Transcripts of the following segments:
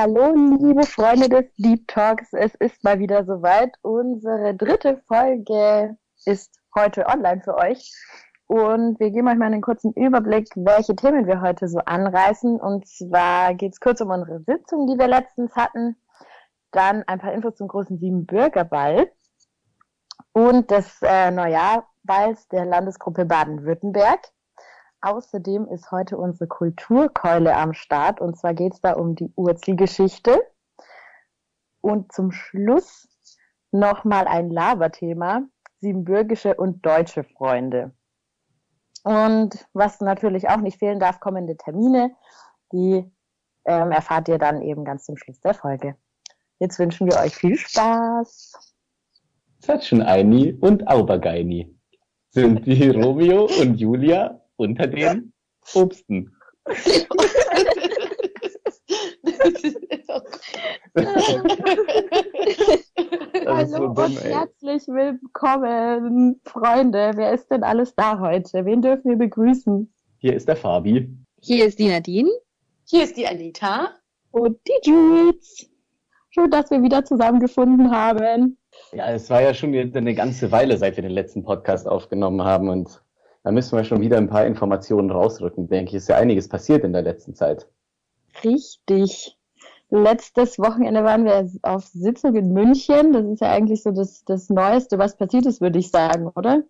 Hallo, liebe Freunde des Deep Talks. Es ist mal wieder soweit. Unsere dritte Folge ist heute online für euch. Und wir geben euch mal einen kurzen Überblick, welche Themen wir heute so anreißen. Und zwar geht es kurz um unsere Sitzung, die wir letztens hatten. Dann ein paar Infos zum großen Siebenbürgerball und des äh, Neujahrballs der Landesgruppe Baden-Württemberg. Außerdem ist heute unsere Kulturkeule am Start und zwar geht es da um die Urzi-Geschichte. Und zum Schluss nochmal ein Laberthema, siebenbürgische und deutsche Freunde. Und was natürlich auch nicht fehlen darf, kommende Termine, die ähm, erfahrt ihr dann eben ganz zum Schluss der Folge. Jetzt wünschen wir euch viel Spaß. Satschen Aini und Aubergeini sind die Romeo und Julia unter den Obsten. Hallo so dumm, und herzlich willkommen, Freunde. Wer ist denn alles da heute? Wen dürfen wir begrüßen? Hier ist der Fabi. Hier ist die Nadine. Hier ist die Anita. Und die Jules. Schön, dass wir wieder zusammengefunden haben. Ja, es war ja schon eine ganze Weile, seit wir den letzten Podcast aufgenommen haben und da müssen wir schon wieder ein paar Informationen rausrücken. Denke ich, ist ja einiges passiert in der letzten Zeit. Richtig. Letztes Wochenende waren wir auf Sitzung in München. Das ist ja eigentlich so das, das Neueste, was passiert ist, würde ich sagen, oder?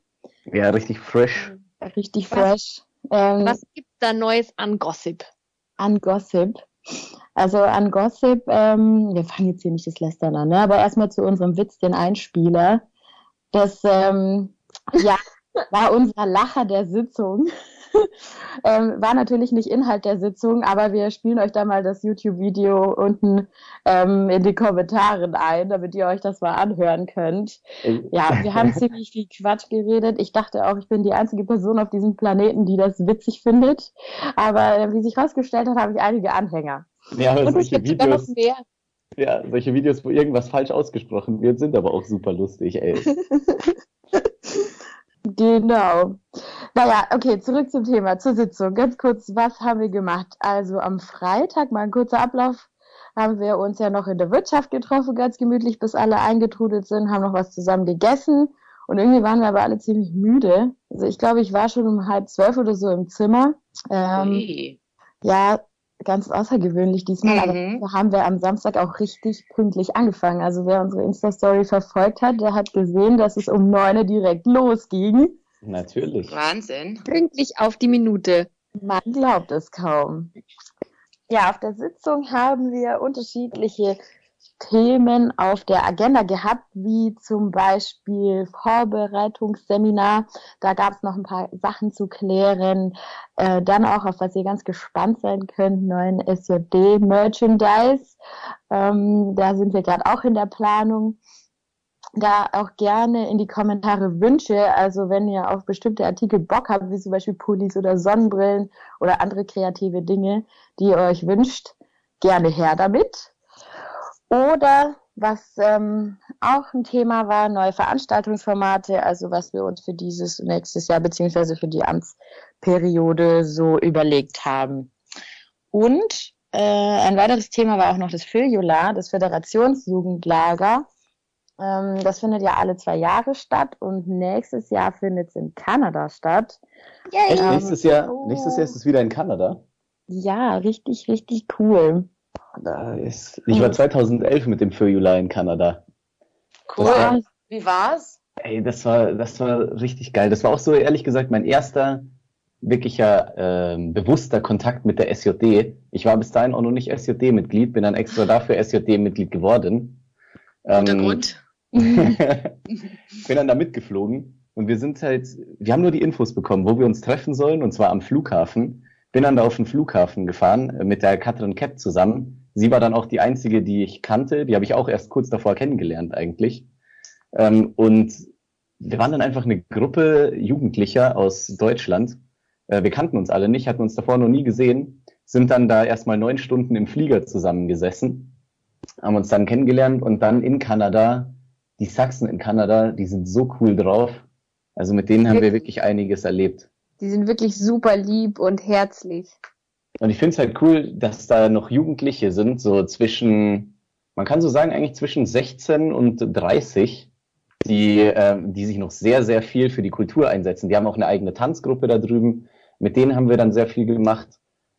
Ja, richtig fresh. Richtig fresh. Was, ähm, was gibt's da Neues an Gossip? An Gossip. Also an Gossip, ähm, wir fangen jetzt hier nicht das Lästern an, ne? aber erstmal zu unserem Witz, den Einspieler. Das, ähm, ja, war unser Lacher der Sitzung. ähm, war natürlich nicht Inhalt der Sitzung, aber wir spielen euch da mal das YouTube-Video unten ähm, in die Kommentaren ein, damit ihr euch das mal anhören könnt. Ja, wir haben ziemlich viel Quatsch geredet. Ich dachte auch, ich bin die einzige Person auf diesem Planeten, die das witzig findet. Aber äh, wie sich herausgestellt hat, habe ich einige Anhänger. Ja, aber solche Videos. Ja, solche Videos, wo irgendwas falsch ausgesprochen wird, sind aber auch super lustig, ey. Genau. Naja, okay, zurück zum Thema, zur Sitzung. Ganz kurz, was haben wir gemacht? Also am Freitag, mal ein kurzer Ablauf, haben wir uns ja noch in der Wirtschaft getroffen, ganz gemütlich, bis alle eingetrudelt sind, haben noch was zusammen gegessen und irgendwie waren wir aber alle ziemlich müde. Also ich glaube, ich war schon um halb zwölf oder so im Zimmer. Ähm, okay. Ja, ganz außergewöhnlich diesmal, mhm. aber haben wir am Samstag auch richtig pünktlich angefangen. Also wer unsere Insta-Story verfolgt hat, der hat gesehen, dass es um neun direkt losging. Natürlich. Wahnsinn. Pünktlich auf die Minute. Man glaubt es kaum. Ja, auf der Sitzung haben wir unterschiedliche Themen auf der Agenda gehabt, wie zum Beispiel Vorbereitungsseminar. Da gab es noch ein paar Sachen zu klären. Äh, dann auch, auf was ihr ganz gespannt sein könnt, neuen SJD-Merchandise. Ähm, da sind wir gerade auch in der Planung. Da auch gerne in die Kommentare Wünsche, also wenn ihr auf bestimmte Artikel Bock habt, wie zum Beispiel Pullis oder Sonnenbrillen oder andere kreative Dinge, die ihr euch wünscht, gerne her damit. Oder was ähm, auch ein Thema war, neue Veranstaltungsformate, also was wir uns für dieses nächstes Jahr beziehungsweise für die Amtsperiode so überlegt haben. Und äh, ein weiteres Thema war auch noch das Filiola, das Föderationsjugendlager. Ähm, das findet ja alle zwei Jahre statt und nächstes Jahr findet es in Kanada statt. Yay. Ähm, nächstes, Jahr, nächstes Jahr ist es wieder in Kanada? Ja, richtig, richtig cool. Da ist, ich war 2011 mit dem Feuilla in Kanada. Cool. War, Wie war's? Ey, das war, das war richtig geil. Das war auch so, ehrlich gesagt, mein erster wirklicher äh, bewusster Kontakt mit der SJD. Ich war bis dahin auch noch nicht SJD-Mitglied, bin dann extra dafür SJD-Mitglied geworden. Guter ähm, bin dann da mitgeflogen und wir sind halt, wir haben nur die Infos bekommen, wo wir uns treffen sollen, und zwar am Flughafen. Bin dann da auf den Flughafen gefahren äh, mit der Katrin Kepp zusammen Sie war dann auch die einzige, die ich kannte. Die habe ich auch erst kurz davor kennengelernt eigentlich. Ähm, und wir waren dann einfach eine Gruppe Jugendlicher aus Deutschland. Äh, wir kannten uns alle nicht, hatten uns davor noch nie gesehen, sind dann da erstmal neun Stunden im Flieger zusammengesessen, haben uns dann kennengelernt und dann in Kanada, die Sachsen in Kanada, die sind so cool drauf. Also mit denen haben wir wirklich einiges erlebt. Die sind wirklich super lieb und herzlich. Und ich finde es halt cool, dass da noch Jugendliche sind, so zwischen, man kann so sagen, eigentlich zwischen 16 und 30, die, äh, die sich noch sehr, sehr viel für die Kultur einsetzen. Die haben auch eine eigene Tanzgruppe da drüben. Mit denen haben wir dann sehr viel gemacht.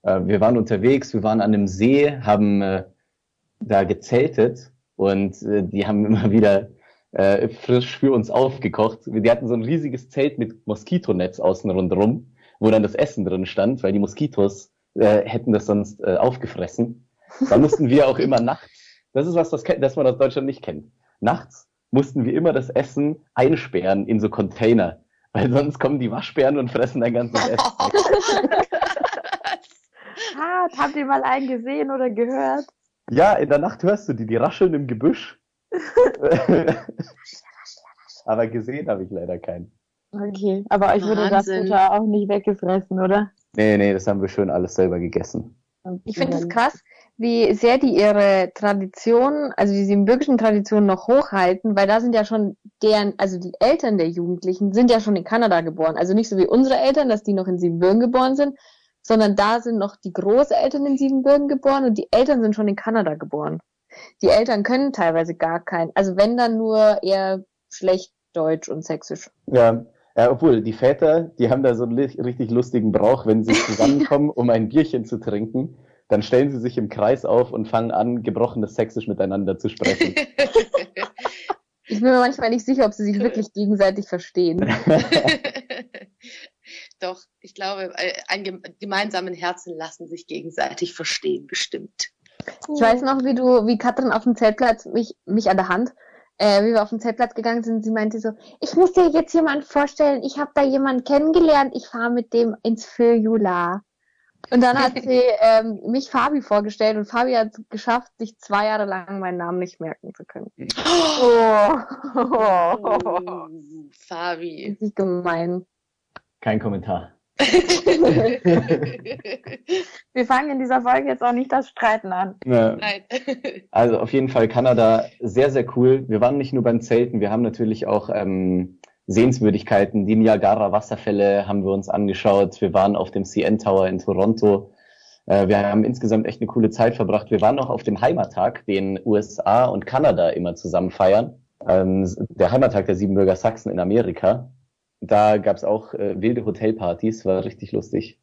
Äh, wir waren unterwegs, wir waren an einem See, haben äh, da gezeltet und äh, die haben immer wieder äh, frisch für uns aufgekocht. Die hatten so ein riesiges Zelt mit Moskitonetz außen rundherum, wo dann das Essen drin stand, weil die Moskitos äh, hätten das sonst äh, aufgefressen. Da mussten wir auch immer nachts, das ist was, das, das man aus Deutschland nicht kennt. Nachts mussten wir immer das Essen einsperren in so Container, weil sonst kommen die Waschbären und fressen dein ganzes Essen. Hart, habt ihr mal einen gesehen oder gehört? Ja, in der Nacht hörst du die, die rascheln im Gebüsch. aber gesehen habe ich leider keinen. Okay, aber euch wurde das. Futter auch nicht weggefressen, oder? Nee, nee, das haben wir schön alles selber gegessen. Ich finde es krass, wie sehr die ihre Tradition, also die siebenbürgischen Traditionen noch hochhalten, weil da sind ja schon deren, also die Eltern der Jugendlichen sind ja schon in Kanada geboren. Also nicht so wie unsere Eltern, dass die noch in Siebenbürgen geboren sind, sondern da sind noch die Großeltern in Siebenbürgen geboren und die Eltern sind schon in Kanada geboren. Die Eltern können teilweise gar kein, also wenn dann nur eher schlecht Deutsch und Sächsisch. Ja, ja, obwohl die Väter, die haben da so einen richtig lustigen Brauch, wenn sie zusammenkommen, um ein Bierchen zu trinken, dann stellen sie sich im Kreis auf und fangen an, gebrochenes Sächsisch miteinander zu sprechen. Ich bin mir manchmal nicht sicher, ob sie sich wirklich gegenseitig verstehen. Doch, ich glaube, äh, ein gem- gemeinsamen Herzen lassen sich gegenseitig verstehen, bestimmt. Ich weiß noch, wie du, wie Katrin auf dem Zeltplatz mich, mich an der Hand, äh, wie wir auf den Zeltplatz gegangen sind, sie meinte so, ich muss dir jetzt jemanden vorstellen, ich habe da jemanden kennengelernt, ich fahre mit dem ins Föjula. Und dann hat sie ähm, mich Fabi vorgestellt und Fabi hat es geschafft, sich zwei Jahre lang meinen Namen nicht merken zu können. Oh, Oh, Fabi. richtig gemein. Kein Kommentar. Wir fangen in dieser Folge jetzt auch nicht das Streiten an. Ja. Nein. Also auf jeden Fall Kanada sehr, sehr cool. Wir waren nicht nur beim Zelten, wir haben natürlich auch ähm, Sehenswürdigkeiten. Die Niagara-Wasserfälle haben wir uns angeschaut. Wir waren auf dem CN Tower in Toronto. Äh, wir haben insgesamt echt eine coole Zeit verbracht. Wir waren auch auf dem Heimattag, den USA und Kanada immer zusammen feiern. Ähm, der Heimattag der Siebenbürger Sachsen in Amerika. Da gab's auch äh, wilde Hotelpartys, war richtig lustig.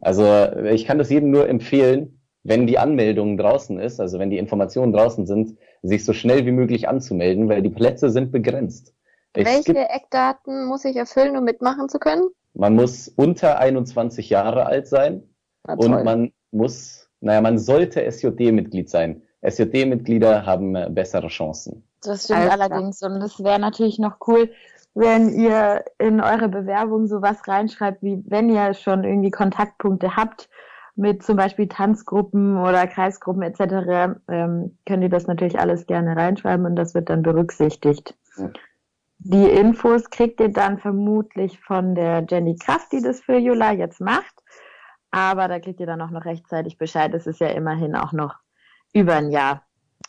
Also äh, ich kann das jedem nur empfehlen, wenn die Anmeldung draußen ist, also wenn die Informationen draußen sind, sich so schnell wie möglich anzumelden, weil die Plätze sind begrenzt. Es Welche gibt, Eckdaten muss ich erfüllen, um mitmachen zu können? man muss unter 21 Jahre alt sein Na, und man muss, naja, man sollte SJD-Mitglied sein. SJD-Mitglieder haben äh, bessere Chancen. Das stimmt Alles klar. allerdings. Und es wäre natürlich noch cool, wenn ihr in eure Bewerbung sowas reinschreibt, wie wenn ihr schon irgendwie Kontaktpunkte habt mit zum Beispiel Tanzgruppen oder Kreisgruppen etc., ähm, könnt ihr das natürlich alles gerne reinschreiben und das wird dann berücksichtigt. Ja. Die Infos kriegt ihr dann vermutlich von der Jenny Kraft, die das für Jula jetzt macht. Aber da kriegt ihr dann auch noch rechtzeitig Bescheid. Es ist ja immerhin auch noch über ein Jahr,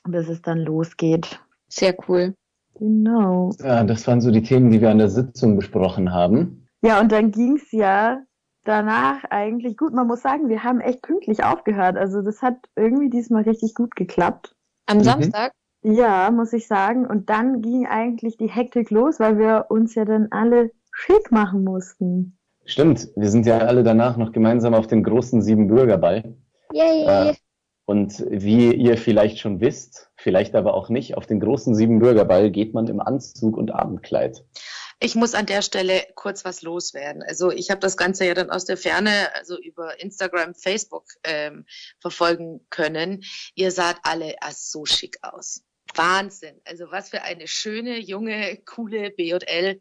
bis es dann losgeht. Sehr cool. Genau. Ja, das waren so die Themen, die wir an der Sitzung besprochen haben. Ja, und dann ging's ja danach eigentlich gut. Man muss sagen, wir haben echt pünktlich aufgehört. Also das hat irgendwie diesmal richtig gut geklappt. Am Mhm. Samstag? Ja, muss ich sagen. Und dann ging eigentlich die Hektik los, weil wir uns ja dann alle schick machen mussten. Stimmt, wir sind ja alle danach noch gemeinsam auf den großen Siebenbürgerball. Yay! Äh, Und wie ihr vielleicht schon wisst, vielleicht aber auch nicht, auf den großen Siebenbürgerball geht man im Anzug und Abendkleid. Ich muss an der Stelle kurz was loswerden. Also ich habe das Ganze ja dann aus der Ferne, also über Instagram, Facebook ähm, verfolgen können. Ihr saht alle ah, so schick aus. Wahnsinn. Also was für eine schöne, junge, coole BL.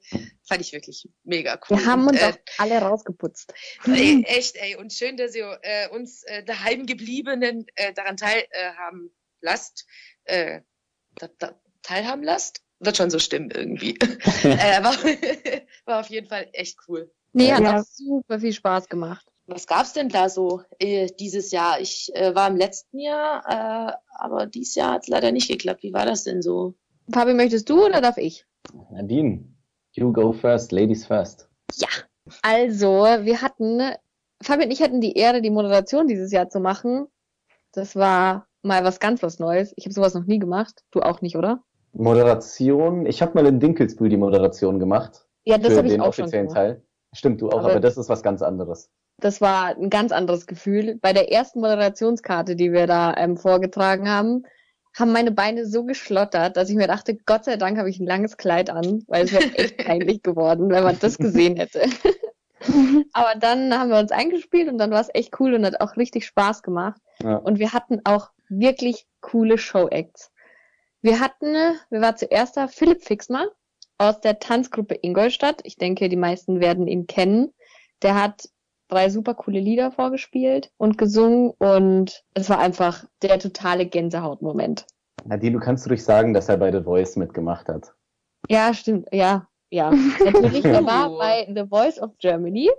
Fand ich wirklich mega cool. Wir haben uns äh, auch alle rausgeputzt. Ey, echt, ey. Und schön, dass ihr äh, uns äh, daheim gebliebenen äh, daran teilhaben äh, haben lasst. Äh, da, da, teilhaben lasst? Wird schon so stimmen irgendwie. äh, war, war auf jeden Fall echt cool. Nee, hat Ja. auch super viel Spaß gemacht. Was gab's denn da so äh, dieses Jahr? Ich äh, war im letzten Jahr, äh, aber dieses Jahr hat's leider nicht geklappt. Wie war das denn so? Fabi, möchtest du oder darf ich? Nadine, you go first, ladies first. Also, wir hatten Fabian und ich hatten die Ehre, die Moderation dieses Jahr zu machen. Das war mal was ganz was Neues. Ich habe sowas noch nie gemacht. Du auch nicht, oder? Moderation. Ich habe mal in Dinkelsbühl die Moderation gemacht. Ja, das für habe ich den auch schon offiziellen gemacht. Teil. Stimmt, du auch, Aber- aber, das ist was ganz anderes. Das war ein ganz anderes Gefühl. Bei der ersten Moderationskarte, die wir da ähm, vorgetragen haben, haben meine Beine so geschlottert, dass ich mir dachte, Gott sei Dank habe ich ein langes Kleid an, weil es wäre echt peinlich geworden, wenn man das gesehen hätte. Aber dann haben wir uns eingespielt und dann war es echt cool und hat auch richtig Spaß gemacht. Ja. Und wir hatten auch wirklich coole Show-Acts. Wir hatten, wir war zuerst da Philipp Fixmer aus der Tanzgruppe Ingolstadt. Ich denke, die meisten werden ihn kennen. Der hat drei super coole Lieder vorgespielt und gesungen und es war einfach der totale Gänsehautmoment. Nadine, du kannst ruhig sagen, dass er bei The Voice mitgemacht hat. Ja, stimmt. Ja, ja. Natürlich, er war bei The Voice of Germany.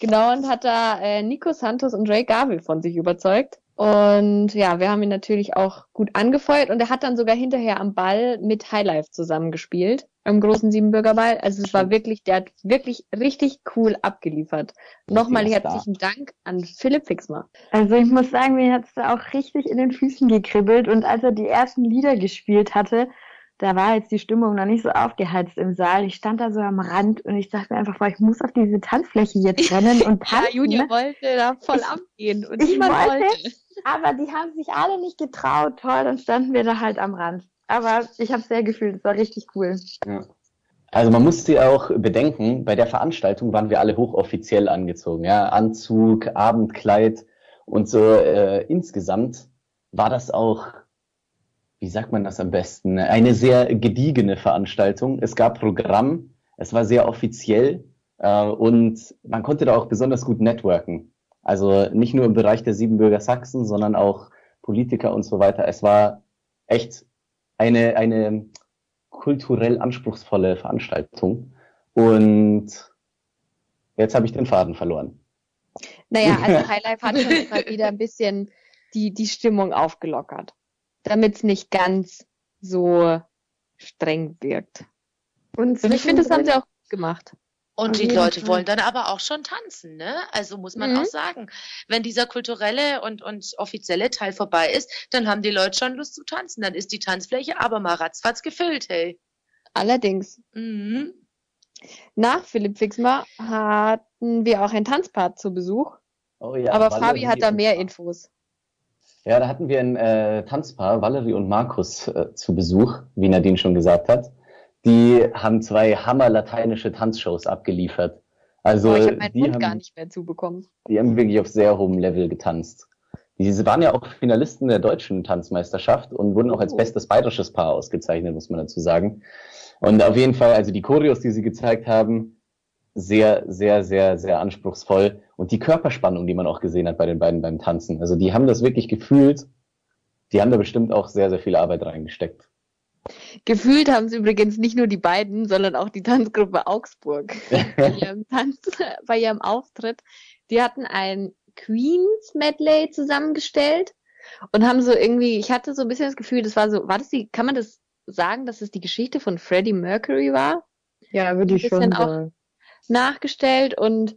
Genau, und hat da äh, Nico Santos und Ray Garvey von sich überzeugt. Und ja, wir haben ihn natürlich auch gut angefeuert und er hat dann sogar hinterher am Ball mit Highlife zusammengespielt, am großen Siebenbürgerball. Also es war wirklich, der hat wirklich richtig cool abgeliefert. Nochmal herzlichen Dank an Philipp Fixmer. Also ich muss sagen, mir hat's da auch richtig in den Füßen gekribbelt und als er die ersten Lieder gespielt hatte, da war jetzt die Stimmung noch nicht so aufgeheizt im Saal. Ich stand da so am Rand und ich dachte mir einfach, boah, ich muss auf diese Tanzfläche jetzt rennen und tanzen. ne? wollte da voll Ich- abgehen und ich niemand wollte. wollte. Aber die haben sich alle nicht getraut. Toll, dann standen wir da halt am Rand. Aber ich habe sehr gefühlt, es war richtig cool. Ja. Also man musste auch bedenken, bei der Veranstaltung waren wir alle hochoffiziell angezogen. Ja, Anzug, Abendkleid und so äh, insgesamt war das auch, wie sagt man das am besten, eine sehr gediegene Veranstaltung. Es gab Programm, es war sehr offiziell äh, und man konnte da auch besonders gut networken. Also nicht nur im Bereich der Siebenbürger Sachsen, sondern auch Politiker und so weiter. Es war echt eine, eine kulturell anspruchsvolle Veranstaltung. Und jetzt habe ich den Faden verloren. Naja, also Highlife hat schon immer wieder ein bisschen die, die Stimmung aufgelockert. Damit es nicht ganz so streng wirkt. Und Und ich finde, das haben sie auch gut gemacht. Und die Leute Fall. wollen dann aber auch schon tanzen, ne? Also muss man Mhm. auch sagen, wenn dieser kulturelle und, und offizielle Teil vorbei ist, dann haben die Leute schon Lust zu tanzen. Dann ist die Tanzfläche aber mal ratzfatz gefüllt, hey. Allerdings, Mhm. nach Philipp Fixmer hatten wir auch ein Tanzpart zu Besuch. Oh ja, aber Valerie Fabi hat da mehr. Infos. Ja, da hatten wir ein äh, Tanzpaar, Valerie und Markus, äh, zu Besuch, wie Nadine schon gesagt hat. Die haben zwei hammer-lateinische Tanzshows abgeliefert. Also Boah, ich habe meinen die, Mund haben, gar nicht mehr zubekommen. die haben wirklich auf sehr hohem Level getanzt. Die waren ja auch Finalisten der deutschen Tanzmeisterschaft und wurden auch als Oh. bestes bayerisches Paar ausgezeichnet, muss man dazu sagen. Und auf jeden Fall, also die Choreos, die sie gezeigt haben, sehr, sehr, sehr, sehr anspruchsvoll. Und die Körperspannung, die man auch gesehen hat bei den beiden beim Tanzen. Also die haben das wirklich gefühlt. Die haben da bestimmt auch sehr, sehr viel Arbeit reingesteckt. Gefühlt haben sie übrigens nicht nur die beiden, sondern auch die Tanzgruppe Augsburg bei ihrem Tanz, bei ihrem Auftritt. Die hatten ein Queens Medley zusammengestellt und haben so irgendwie, ich hatte so ein bisschen das Gefühl, das war so, war das die, kann man das sagen, dass es die Geschichte von Freddie Mercury war? Ja, würde ich Ein schon bisschen auch- sagen. nachgestellt und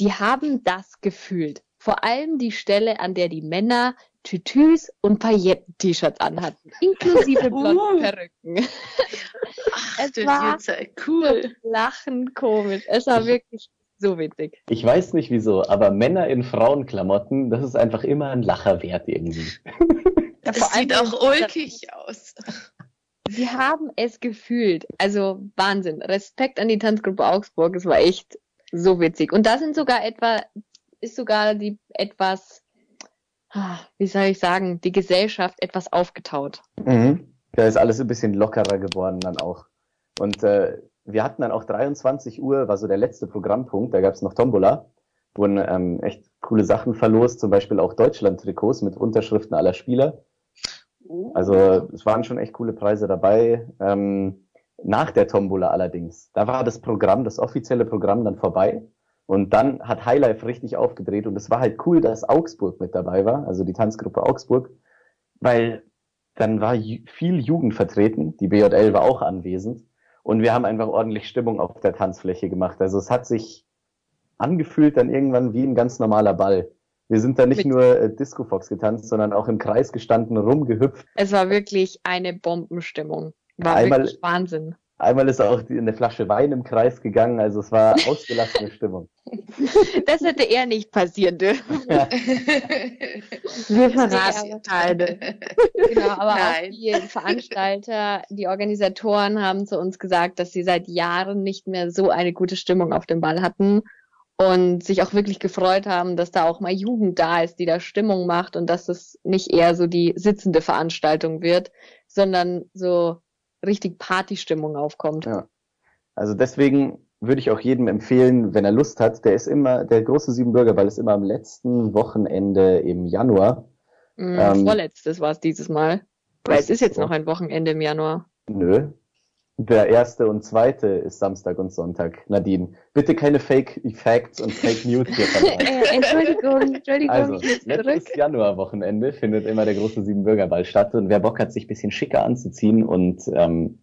die haben das gefühlt. Vor allem die Stelle, an der die Männer Tütüs und Pailletten-T-Shirts anhatten, inklusive blonden Uh. Perücken. Ach, Es war- cool. Lachen komisch. Es war wirklich so witzig. Ich weiß nicht wieso, aber Männer in Frauenklamotten, das ist einfach immer ein Lacher wert irgendwie. Ja, Das sieht auch ulkig aus. Sie haben es gefühlt. Also Wahnsinn. Respekt an die Tanzgruppe Augsburg. Es war echt so witzig. Und da sind sogar etwa, ist sogar die etwas, wie soll ich sagen, die Gesellschaft etwas aufgetaut. Mhm. Da ist alles ein bisschen lockerer geworden dann auch. Und äh, wir hatten dann auch 23 Uhr, war so der letzte Programmpunkt, da gab es noch Tombola, wurden ähm, echt coole Sachen verlost, zum Beispiel auch Deutschland-Trikots mit Unterschriften aller Spieler. Also es waren schon echt coole Preise dabei. Ähm, nach der Tombola allerdings, da war das Programm, das offizielle Programm dann vorbei. Und dann hat Highlife richtig aufgedreht und es war halt cool, dass Augsburg mit dabei war, also die Tanzgruppe Augsburg, weil dann war viel Jugend vertreten, die BJL war auch anwesend und wir haben einfach ordentlich Stimmung auf der Tanzfläche gemacht. Also es hat sich angefühlt dann irgendwann wie ein ganz normaler Ball. Wir sind da nicht nur äh, Disco Fox getanzt, sondern auch im Kreis gestanden, rumgehüpft. Es war wirklich eine Bombenstimmung. War Einmal- wirklich Wahnsinn. Einmal ist auch eine Flasche Wein im Kreis gegangen, also es war ausgelassene Stimmung. Das hätte eher nicht passieren dürfen. Wir verraten keine. Genau, aber auch die Veranstalter, die Organisatoren haben zu uns gesagt, dass sie seit Jahren nicht mehr so eine gute Stimmung auf dem Ball hatten und sich auch wirklich gefreut haben, dass da auch mal Jugend da ist, die da Stimmung macht und dass es nicht eher so die sitzende Veranstaltung wird, sondern so richtig Partystimmung aufkommt. Ja. Also deswegen würde ich auch jedem empfehlen, wenn er Lust hat, der ist immer, der große Siebenbürgerball ist immer am letzten Wochenende im Januar. Mm, Ähm, Vorletztes war es dieses Mal. Weil es ist jetzt noch ein Wochenende im Januar. Nö. Der erste und zweite ist Samstag und Sonntag. Nadine, bitte keine Fake Facts und Fake News hier verbreiten. Äh, Entschuldigung, Entschuldigung, Also, letztes. Januarwochenende findet immer der große Siebenbürgerball statt und wer Bock hat, sich ein bisschen schicker anzuziehen und ähm,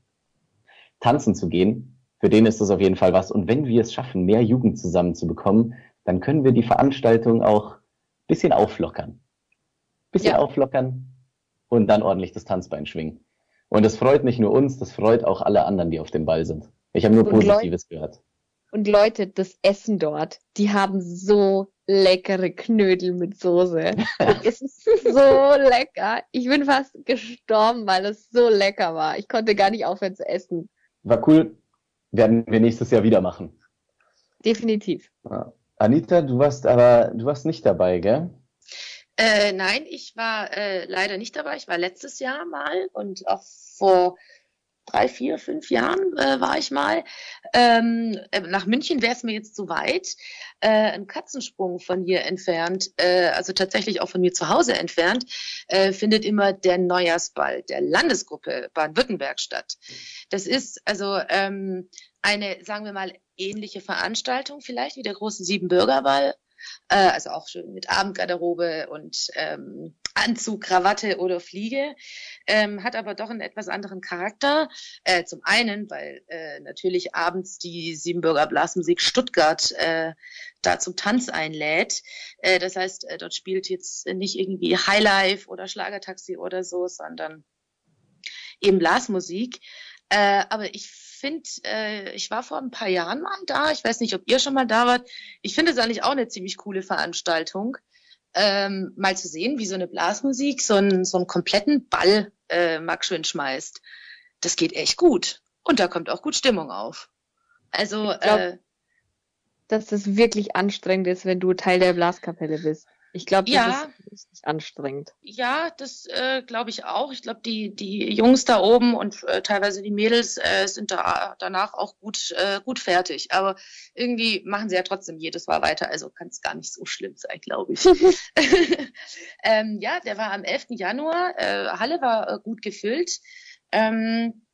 tanzen zu gehen, für den ist das auf jeden Fall was. Und wenn wir es schaffen, mehr Jugend zusammenzubekommen, dann können wir die Veranstaltung auch ein bisschen auflockern. Bisschen Ja. auflockern und dann ordentlich das Tanzbein schwingen. Und das freut nicht nur uns, das freut auch alle anderen, die auf dem Ball sind. Ich habe nur Und Positives gehört. Und Leute, das Essen dort, die haben so leckere Knödel mit Soße. es ist so lecker. Ich bin fast gestorben, weil es so lecker war. Ich konnte gar nicht aufhören zu essen. War cool, werden wir nächstes Jahr wieder machen. Definitiv. Anita, du warst aber, du warst nicht dabei, gell? Äh, nein, ich war äh, leider nicht dabei. Ich war letztes Jahr mal und auch vor drei, vier, fünf Jahren äh, war ich mal. Ähm, äh, nach München wäre es mir jetzt zu weit. Äh, ein Katzensprung von hier entfernt, äh, also tatsächlich auch von mir zu Hause entfernt, äh, findet immer der Neujahrsball der Landesgruppe Baden-Württemberg statt. Das ist also ähm, eine, sagen wir mal, ähnliche Veranstaltung vielleicht wie der große Siebenbürgerball. Äh, also auch schön mit Abendgarderobe und ähm, Anzug, Krawatte oder Fliege, ähm, hat aber doch einen etwas anderen Charakter. Äh, zum einen, weil äh, natürlich abends die Siebenbürger Blasmusik Stuttgart äh, da zum Tanz einlädt. Äh, das heißt, äh, dort spielt jetzt nicht irgendwie Highlife oder Schlagertaxi oder so, sondern eben Blasmusik. Äh, aber ich finde, äh, ich war vor ein paar Jahren mal da. Ich weiß nicht, ob ihr schon mal da wart. Ich finde es eigentlich auch eine ziemlich coole Veranstaltung, ähm, mal zu sehen, wie so eine Blasmusik so einen, so einen kompletten Ball äh, Max schön schmeißt. Das geht echt gut. Und da kommt auch gut Stimmung auf. Also, glaub, äh, Dass das wirklich anstrengend ist, wenn du Teil der Blaskapelle bist. Ich glaube, das Ja. ist richtig anstrengend. Ja, das äh, glaube ich auch. Ich glaube, die, die Jungs da oben und äh, teilweise die Mädels äh, sind da danach auch gut, äh, gut fertig. Aber irgendwie machen sie ja trotzdem jedes Mal weiter. Also kann es gar nicht so schlimm sein, glaube ich. ähm, ja, der war am 11. Januar. Äh, Halle war äh, gut gefüllt. Ähm,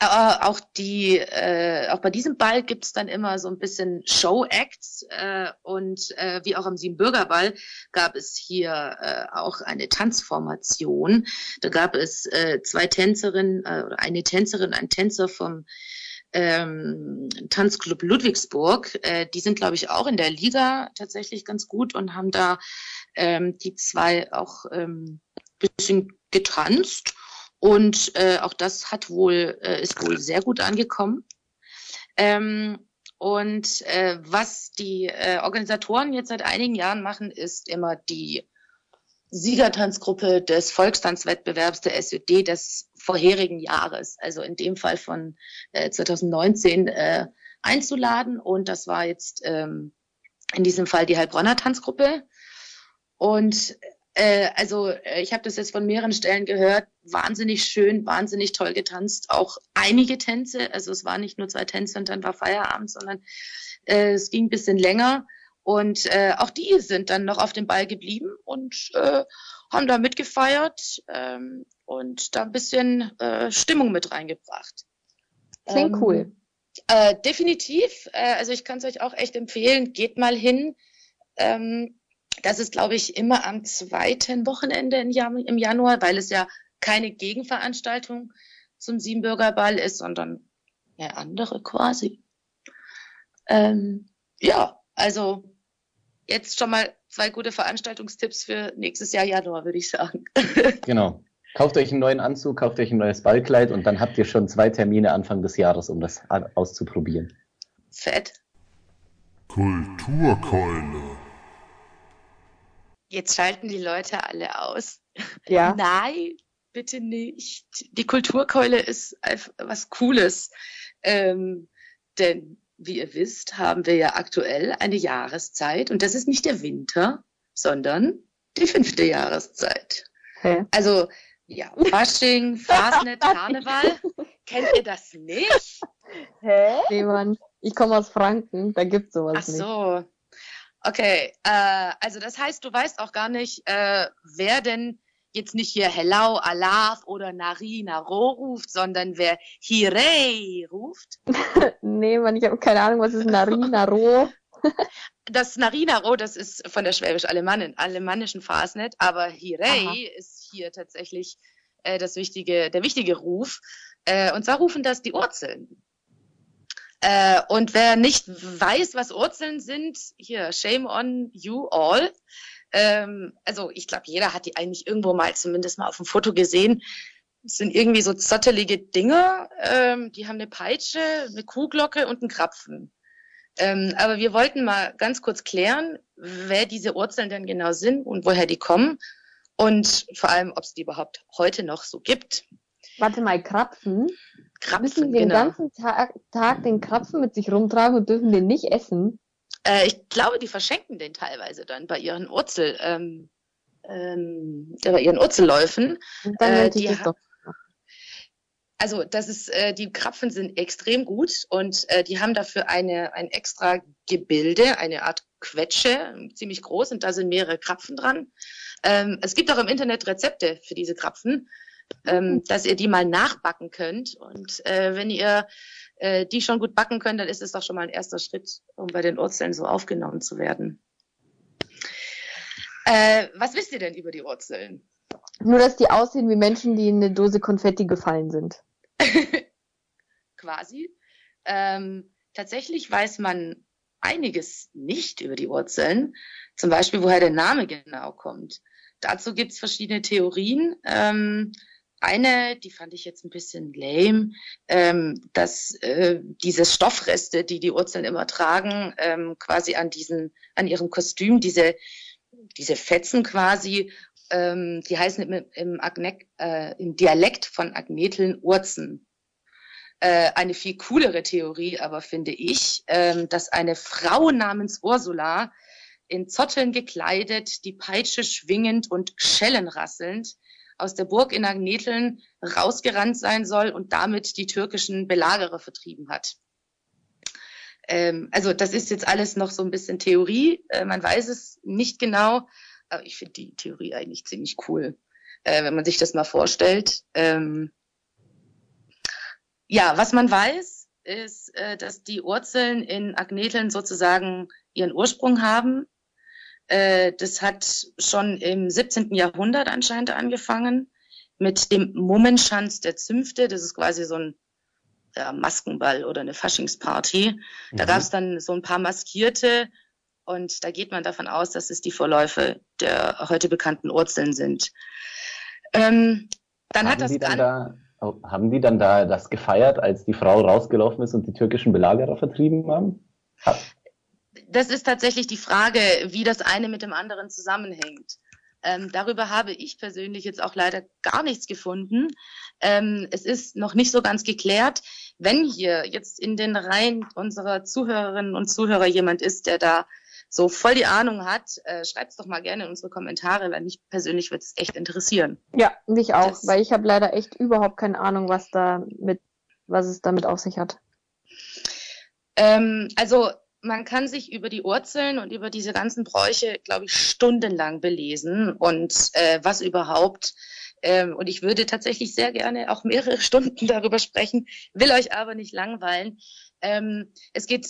aber auch die, äh, auch bei diesem Ball gibt's dann immer so ein bisschen Show-Acts äh, und äh, wie auch am Siebenbürgerball gab es hier äh, auch eine Tanzformation. Da gab es äh, zwei Tänzerinnen, äh, eine Tänzerin, ein Tänzer vom ähm, Tanzclub Ludwigsburg. Äh, die sind, glaube ich, auch in der Liga tatsächlich ganz gut und haben da ähm, die zwei auch ähm, bisschen getanzt. Und äh, auch das hat wohl, äh, ist wohl sehr gut angekommen. Ähm, und äh, was die äh, Organisatoren jetzt seit einigen Jahren machen, ist immer die Siegertanzgruppe des Volkstanzwettbewerbs der SÖD des vorherigen Jahres, also in dem Fall von äh, 2019, äh, einzuladen. Und das war jetzt ähm, in diesem Fall die Heilbronner Tanzgruppe. Und äh, also äh, ich habe das jetzt von mehreren Stellen gehört, wahnsinnig schön, wahnsinnig toll getanzt, auch einige Tänze, also es war nicht nur zwei Tänze und dann war Feierabend, sondern äh, es ging ein bisschen länger und äh, auch die sind dann noch auf dem Ball geblieben und äh, haben da mitgefeiert ähm, und da ein bisschen äh, Stimmung mit reingebracht. Klingt Ähm, cool. Äh, definitiv. Äh, also ich kann es euch auch echt empfehlen. Geht mal hin. Ähm, das ist, glaube ich, immer am zweiten Wochenende im, Jan im Januar, weil es ja keine Gegenveranstaltung zum Siebenbürgerball ist, sondern eine andere quasi. Ähm, ja, Also jetzt schon mal zwei gute Veranstaltungstipps für nächstes Jahr Januar, würde ich sagen. Genau. Kauft euch einen neuen Anzug, kauft euch ein neues Ballkleid und dann habt ihr schon zwei Termine Anfang des Jahres, um das auszuprobieren. Fett. Kulturkeule. Jetzt schalten die Leute alle aus. Ja. Nein, bitte nicht. Die Kulturkeule ist was Cooles. Ähm, denn wie ihr wisst, haben wir ja aktuell eine Jahreszeit und das ist nicht der Winter, sondern die fünfte Jahreszeit. Hä? Also ja, Fasching, Fasnet, Karneval. Kennt ihr das nicht? Hä? Nee, Mann. Ich komme aus Franken, da gibt's sowas Ach nicht. Okay, äh, also das heißt, du weißt auch gar nicht, äh, wer denn jetzt nicht hier Hello, Alaf oder Nari, Naro ruft, sondern wer Hirei ruft. Nee, Mann, ich habe keine Ahnung, was ist Narina Roh. Das Narinaro, das ist von der schwäbisch-alemannischen Fasnet, aber Hirei Aha. ist hier tatsächlich äh, das wichtige, der wichtige Ruf. Äh, und zwar rufen das die Urzeln. Äh, und wer nicht weiß, was Urzeln sind, hier, shame on you all. Ähm, also ich glaube, jeder hat die eigentlich irgendwo mal zumindest mal auf dem Foto gesehen. Das sind irgendwie so zottelige Dinger, ähm, die haben eine Peitsche, eine Kuhglocke und einen Krapfen. Ähm, aber wir wollten mal ganz kurz klären, wer diese Urzeln denn genau sind und woher die kommen und vor allem, ob es die überhaupt heute noch so gibt. Warte mal, Krapfen? Müssen Krapfen, den genau. ganzen Tag, Tag den Krapfen mit sich rumtragen und dürfen den nicht essen? Äh, ich glaube, die verschenken den teilweise dann bei ihren Urzel, ähm, ähm, bei ihren Urzelläufen. Und dann Äh, die das doch. Also das ist, äh, die Krapfen sind extrem gut und äh, die haben dafür eine ein extra Gebilde, eine Art Quetsche, ziemlich groß und da sind mehrere Krapfen dran. Ähm, es gibt auch im Internet Rezepte für diese Krapfen, ähm, dass ihr die mal nachbacken könnt und äh, wenn ihr äh, die schon gut backen könnt, dann ist es doch schon mal ein erster Schritt, um bei den Urzeln so aufgenommen zu werden. Äh, was wisst ihr denn über die Urzeln? Nur, dass die aussehen wie Menschen, die in eine Dose Konfetti gefallen sind. quasi. Ähm, tatsächlich weiß man einiges nicht über die Urzeln, zum Beispiel woher der Name genau kommt. Dazu gibt's verschiedene Theorien. Ähm, eine, die fand ich jetzt ein bisschen lame, ähm, dass äh, diese Stoffreste, die die Urzeln immer tragen, ähm, quasi an diesen, an ihrem Kostüm, diese diese Fetzen quasi, ähm, die heißen im, im, Agne äh, im Dialekt von Agneteln Urzen äh, eine viel coolere Theorie, aber finde ich, ähm, dass eine Frau namens Ursula in Zotteln gekleidet, die Peitsche schwingend und schellenrasselnd aus der Burg in Agneteln rausgerannt sein soll und damit die türkischen Belagerer vertrieben hat. Ähm, also das ist jetzt alles noch so ein bisschen Theorie, äh, man weiß es nicht genau, aber ich finde die Theorie eigentlich ziemlich cool, äh, wenn man sich das mal vorstellt. Ähm, ja, was man weiß, ist, äh, dass die Urzeln in Agneteln sozusagen ihren Ursprung haben. Äh, das hat schon im 17. Jahrhundert anscheinend angefangen mit dem Mummenschanz der Zünfte. Das ist quasi so ein ja, Maskenball oder eine Faschingsparty. Da Mhm. gab es dann so ein paar Maskierte und da geht man davon aus, dass es die Vorläufe der heute bekannten Urzeln sind. Ähm, dann haben hat das die dann an da, oh, haben die dann da das gefeiert, als die Frau rausgelaufen ist und die türkischen Belagerer vertrieben haben? Das ist tatsächlich die Frage, wie das eine mit dem anderen zusammenhängt. Ähm, darüber habe ich persönlich jetzt auch leider gar nichts gefunden. Ähm, es ist noch nicht so ganz geklärt. Wenn hier jetzt in den Reihen unserer Zuhörerinnen und Zuhörer jemand ist, der da so voll die Ahnung hat, äh, schreibt es doch mal gerne in unsere Kommentare, weil mich persönlich wird es echt interessieren. Ja, mich auch, Das- weil ich habe leider echt überhaupt keine Ahnung, was da mit, was es damit auf sich hat. Ähm, also man kann sich über die Urzeln und über diese ganzen Bräuche, glaube ich, stundenlang belesen und äh, was überhaupt. Ähm, und ich würde tatsächlich sehr gerne auch mehrere Stunden darüber sprechen, will euch aber nicht langweilen. Ähm, es geht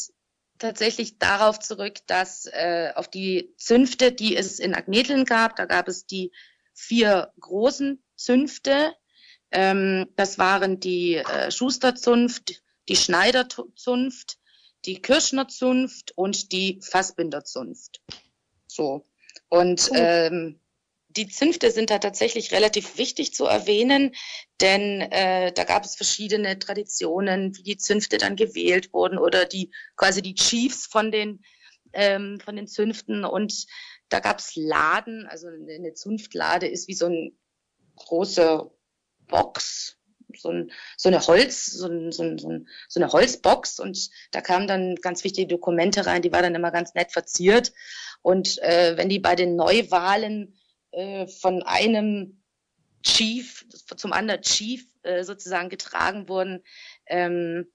tatsächlich darauf zurück, dass äh, auf die Zünfte, die es in Agneteln gab, da gab es die vier großen Zünfte. Ähm, das waren die äh, Schusterzunft, die Schneiderzunft, die Kirschner Zunft und die Fassbinder Zunft. So. Und ähm, die Zünfte sind da tatsächlich relativ wichtig zu erwähnen, denn äh, da gab es verschiedene Traditionen, wie die Zünfte dann gewählt wurden oder die quasi die Chiefs von den ähm, von den Zünften und da gab es Laden, also eine Zunftlade ist wie so ein großer Box, so, ein, so eine Holz, so, ein, so, ein, so eine Holzbox und da kamen dann ganz wichtige Dokumente rein, die war dann immer ganz nett verziert und äh, wenn die bei den Neuwahlen äh, von einem Chief zum anderen Chief äh, sozusagen getragen wurden, ähm,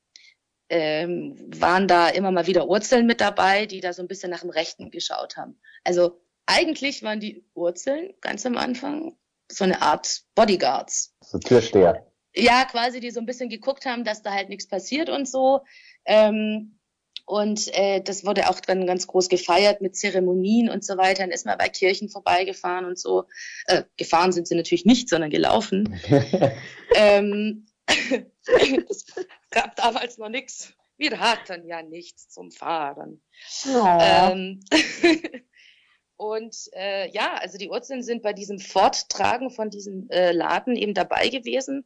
ähm, waren da immer mal wieder Urzeln mit dabei, die da so ein bisschen nach dem Rechten geschaut haben. Also eigentlich waren die Urzeln ganz am Anfang so eine Art Bodyguards. So Türsteher. Ja, quasi, die so ein bisschen geguckt haben, dass da halt nichts passiert und so. Ähm, und äh, das wurde auch dann ganz groß gefeiert mit Zeremonien und so weiter. Dann ist man bei Kirchen vorbeigefahren und so. Äh, gefahren sind sie natürlich nicht, sondern gelaufen. ähm, es gab damals noch nichts. Wir hatten ja nichts zum Fahren. Ja. Ähm, und äh, ja, also die Wurzeln sind bei diesem Forttragen von diesem äh, Laden eben dabei gewesen,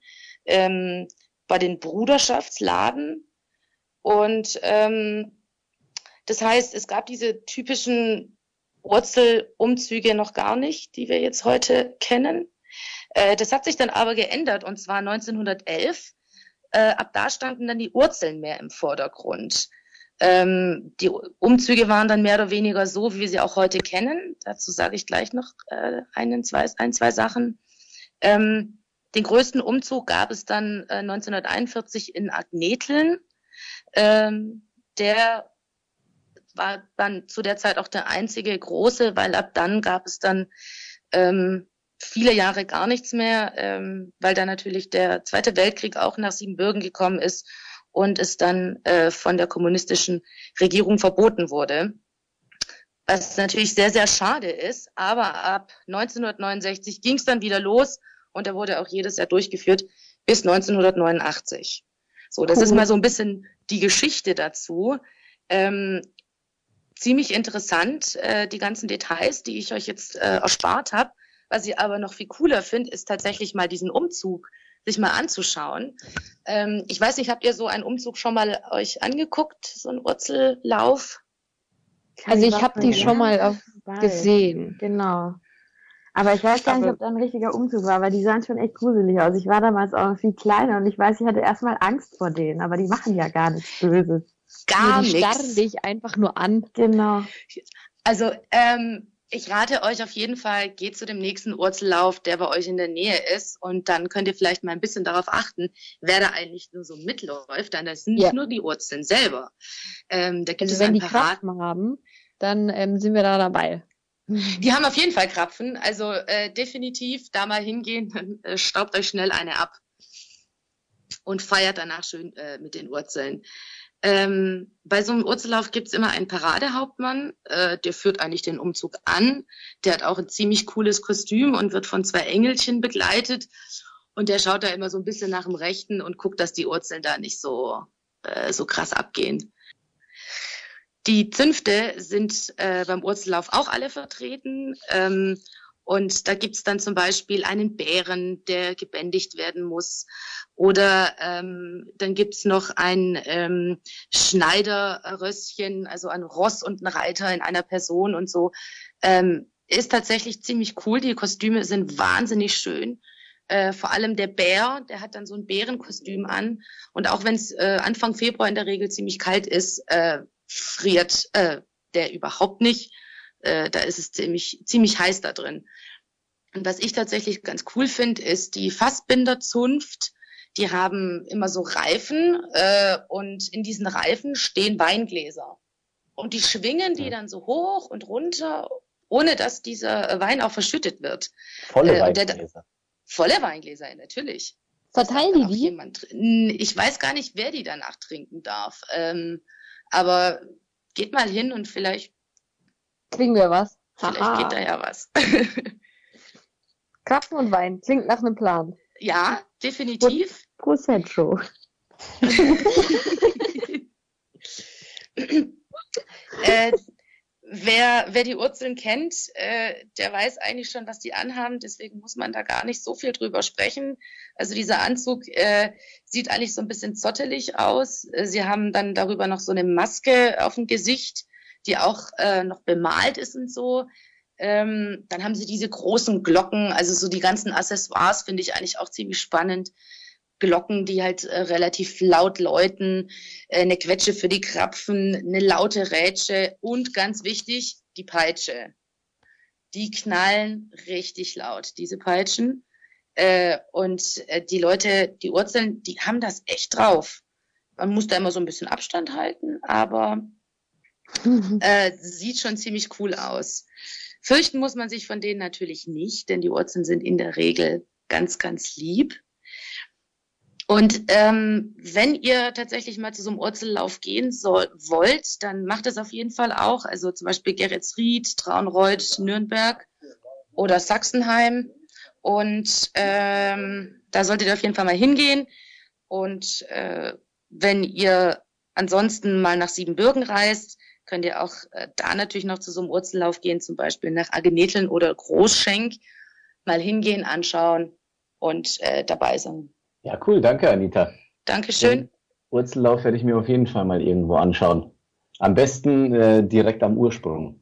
ähm, bei den Bruderschaftsladen und ähm, das heißt, es gab diese typischen Wurzelumzüge noch gar nicht, die wir jetzt heute kennen. Äh, das hat sich dann aber geändert und zwar 1911. Äh, ab da standen dann die Wurzeln mehr im Vordergrund. Ähm, die Umzüge waren dann mehr oder weniger so, wie wir sie auch heute kennen. Dazu sage ich gleich noch äh, einen, zwei, ein, zwei Sachen. Ähm, den größten Umzug gab es dann äh, 1941 in Agneteln. Ähm, der war dann zu der Zeit auch der einzige große, weil ab dann gab es dann ähm, viele Jahre gar nichts mehr, ähm, weil dann natürlich der Zweite Weltkrieg auch nach Siebenbürgen gekommen ist und es dann äh, von der kommunistischen Regierung verboten wurde. Was natürlich sehr, sehr schade ist, aber ab 1969 ging es dann wieder los und er wurde auch jedes Jahr durchgeführt bis 1989. So, das cool. ist mal so ein bisschen die Geschichte dazu. Ähm, ziemlich interessant, äh, die ganzen Details, die ich euch jetzt äh, erspart habe. Was ich aber noch viel cooler finde, ist tatsächlich mal diesen Umzug sich mal anzuschauen. Ähm, ich weiß nicht, habt ihr so einen Umzug schon mal euch angeguckt, so einen Wurzellauf? Also ich habe die schon mal auf, gesehen. Genau. Aber ich weiß gar nicht, ob da ein richtiger Umzug war, weil die sahen schon echt gruselig aus. Ich war damals auch viel kleiner und ich weiß, ich hatte erstmal Angst vor denen, aber die machen ja gar nichts Böses. Gar nichts. Die starren dich einfach nur an. Genau. Also, ähm, ich rate euch auf jeden Fall, geht zu dem nächsten Urzellauf, der bei euch in der Nähe ist. Und dann könnt ihr vielleicht mal ein bisschen darauf achten, wer da eigentlich nur so mitläuft. Denn das sind ja. nicht nur die Urzeln selber. Ähm, da gibt also es wenn die Krapfen haben, dann ähm, sind wir da dabei. Die haben auf jeden Fall Krapfen. Also äh, definitiv da mal hingehen, dann äh, staubt euch schnell eine ab. Und feiert danach schön äh, mit den Urzeln. Ähm, bei so einem Urzellauf gibt's immer einen Paradehauptmann, äh, der führt eigentlich den Umzug an. Der hat auch ein ziemlich cooles Kostüm und wird von zwei Engelchen begleitet. Und der schaut da immer so ein bisschen nach dem Rechten und guckt, dass die Urzeln da nicht so, äh, so krass abgehen. Die Zünfte sind äh, beim Urzellauf auch alle vertreten. Ähm, und da gibt's dann zum Beispiel einen Bären, der gebändigt werden muss. Oder ähm, dann gibt's noch ein ähm, Schneiderrösschen, also ein Ross und ein Reiter in einer Person und so. Ähm, ist tatsächlich ziemlich cool. Die Kostüme sind wahnsinnig schön. Äh, vor allem der Bär, der hat dann so ein Bärenkostüm an. Und auch wenn es äh, Anfang Februar in der Regel ziemlich kalt ist, äh, friert äh, der überhaupt nicht. Äh, da ist es ziemlich, ziemlich heiß da drin. Und was ich tatsächlich ganz cool finde, ist die Fassbinderzunft. Die haben immer so Reifen äh, und in diesen Reifen stehen Weingläser. Und die schwingen die dann so hoch und runter, ohne dass dieser Wein auch verschüttet wird. Volle äh, Weingläser. Der, volle Weingläser, natürlich. Verteilen die die? Ich weiß gar nicht, wer die danach trinken darf. Ähm, aber geht mal hin und vielleicht Kriegen wir was? Vielleicht Aha. geht da ja was. Krapfen und Wein. Klingt nach einem Plan. Ja, definitiv. Prosecco. äh, wer, wer die Urzeln kennt, äh, der weiß eigentlich schon, was die anhaben. Deswegen muss man da gar nicht so viel drüber sprechen. Also dieser Anzug äh, sieht eigentlich so ein bisschen zottelig aus. Äh, sie haben dann darüber noch so eine Maske auf dem Gesicht, die auch äh, noch bemalt ist und so. Ähm, dann haben sie diese großen Glocken, also so die ganzen Accessoires finde ich eigentlich auch ziemlich spannend. Glocken, die halt äh, relativ laut läuten, äh, eine Quetsche für die Krapfen, eine laute Rätsche und ganz wichtig, die Peitsche. Die knallen richtig laut, diese Peitschen. Äh, und äh, die Leute, die Urzeln, die haben das echt drauf. Man muss da immer so ein bisschen Abstand halten, aber äh, sieht schon ziemlich cool aus. Fürchten muss man sich von denen natürlich nicht, denn die Urzeln sind in der Regel ganz, ganz lieb. Und ähm, wenn ihr tatsächlich mal zu so einem Urzellauf gehen soll, wollt, dann macht das auf jeden Fall auch. Also zum Beispiel Geretsried, Traunreuth, Nürnberg oder Sachsenheim. Und ähm, da solltet ihr auf jeden Fall mal hingehen. Und äh, wenn ihr ansonsten mal nach Siebenbürgen reist, könnt ihr auch äh, da natürlich noch zu so einem Urzellauf gehen, zum Beispiel nach Ageneteln oder Großschenk. Mal hingehen, anschauen und äh, dabei sein. Ja, cool, danke, Anita. Dankeschön. Den Wurzellauf werde ich mir auf jeden Fall mal irgendwo anschauen. Am besten äh, direkt am Ursprung.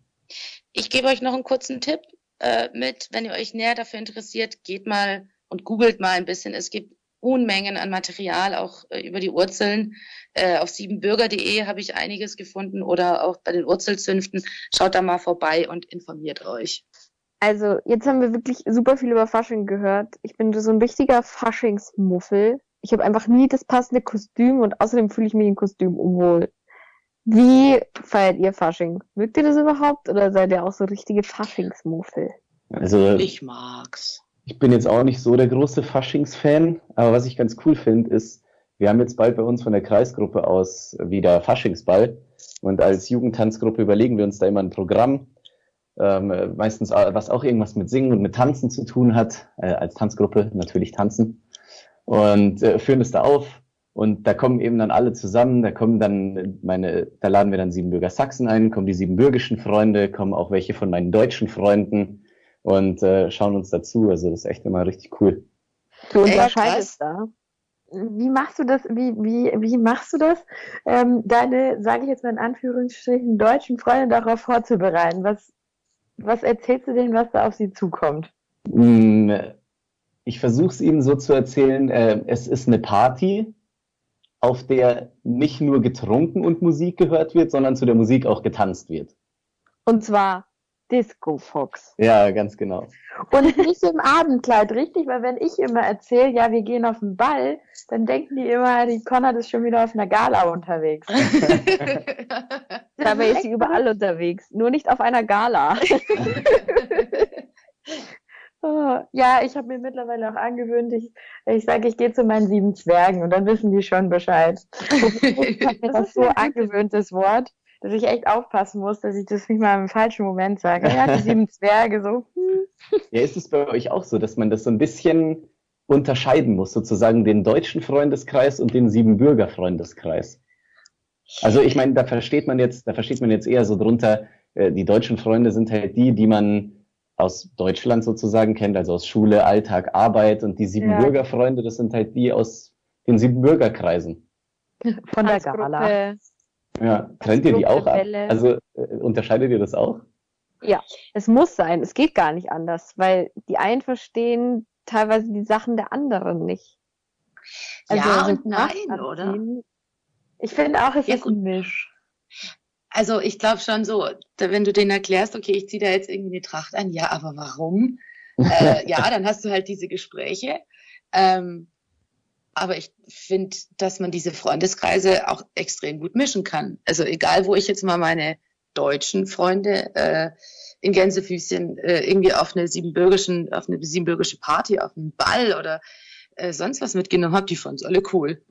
Ich gebe euch noch einen kurzen Tipp äh, mit, wenn ihr euch näher dafür interessiert, geht mal und googelt mal ein bisschen. Es gibt Unmengen an Material, auch äh, über die Urzeln. Äh, auf siebenbürger.de habe ich einiges gefunden oder auch bei den Urzelzünften. Schaut da mal vorbei und informiert euch. Also, jetzt haben wir wirklich super viel über Fasching gehört. Ich bin so ein richtiger Faschingsmuffel. Ich habe einfach nie das passende Kostüm und außerdem fühle ich mich im Kostüm unwohl. Wie feiert ihr Fasching? Mögt ihr das überhaupt oder seid ihr auch so richtige Faschingsmuffel? Also, ich mag's. Ich bin jetzt auch nicht so der große Faschingsfan, aber was ich ganz cool finde, ist, wir haben jetzt bald bei uns von der Kreisgruppe aus wieder Faschingsball und als Jugendtanzgruppe überlegen wir uns da immer ein Programm ähm, meistens was auch irgendwas mit Singen und mit Tanzen zu tun hat, äh, als Tanzgruppe natürlich tanzen und äh, führen es da auf und da kommen eben dann alle zusammen, da kommen dann meine, da laden wir dann Siebenbürger Sachsen ein, kommen die siebenbürgischen Freunde, kommen auch welche von meinen deutschen Freunden und äh, schauen uns dazu, also das ist echt immer richtig cool. Du unterscheidest da. Wie machst du das? Wie, wie, wie machst du das, ähm, deine, sage ich jetzt mal in Anführungsstrichen, deutschen Freunde darauf vorzubereiten? Was, was erzählst du denen, was da auf sie zukommt? Mm, ich versuche es ihnen so zu erzählen, äh, es ist eine Party, auf der nicht nur getrunken und Musik gehört wird, sondern zu der Musik auch getanzt wird. Und zwar Disco Fox. Ja, ganz genau. Und nicht im Abendkleid, richtig? Weil wenn ich immer erzähle, ja, wir gehen auf den Ball, dann denken die immer, die Konrad ist schon wieder auf einer Gala unterwegs. Dabei ist sie überall unterwegs, nur nicht auf einer Gala. oh, ja, ich habe mir mittlerweile auch angewöhnt, ich, ich sage, ich gehe zu meinen sieben Zwergen und dann wissen die schon Bescheid. das ist so angewöhntes Wort dass ich echt aufpassen muss, dass ich das nicht mal im falschen Moment sage. Ja, die sieben Zwerge so. Hm. Ja, ist es bei euch auch so, dass man das so ein bisschen unterscheiden muss, sozusagen den deutschen Freundeskreis und den Siebenbürger Freundeskreis? Also ich meine, da versteht man jetzt, da versteht man jetzt eher so drunter, äh, die deutschen Freunde sind halt die, die man aus Deutschland sozusagen kennt, also aus Schule, Alltag, Arbeit und die Siebenbürger Freunde, das sind halt die aus den Siebenbürgerkreisen. Von der Gala. Ja, trennt ihr die auch ab? Also äh, unterscheidet ihr das auch? Ja, es muss sein. Es geht gar nicht anders, weil die einen verstehen teilweise die Sachen der anderen nicht. Also ja und nein, oder? Ich finde auch, es ja, ist ein Misch. Also ich glaube schon so, wenn du denen erklärst, okay, ich ziehe da jetzt irgendwie eine Tracht an, ja, aber warum? äh, ja, dann hast du halt diese Gespräche. Ähm, aber ich finde, dass man diese Freundeskreise auch extrem gut mischen kann. Also egal, wo ich jetzt mal meine deutschen Freunde äh, in Gänsefüßchen äh, irgendwie auf eine siebenbürgischen, auf eine siebenbürgische Party, auf einen Ball oder äh, sonst was mitgenommen habe, die fanden es alle cool.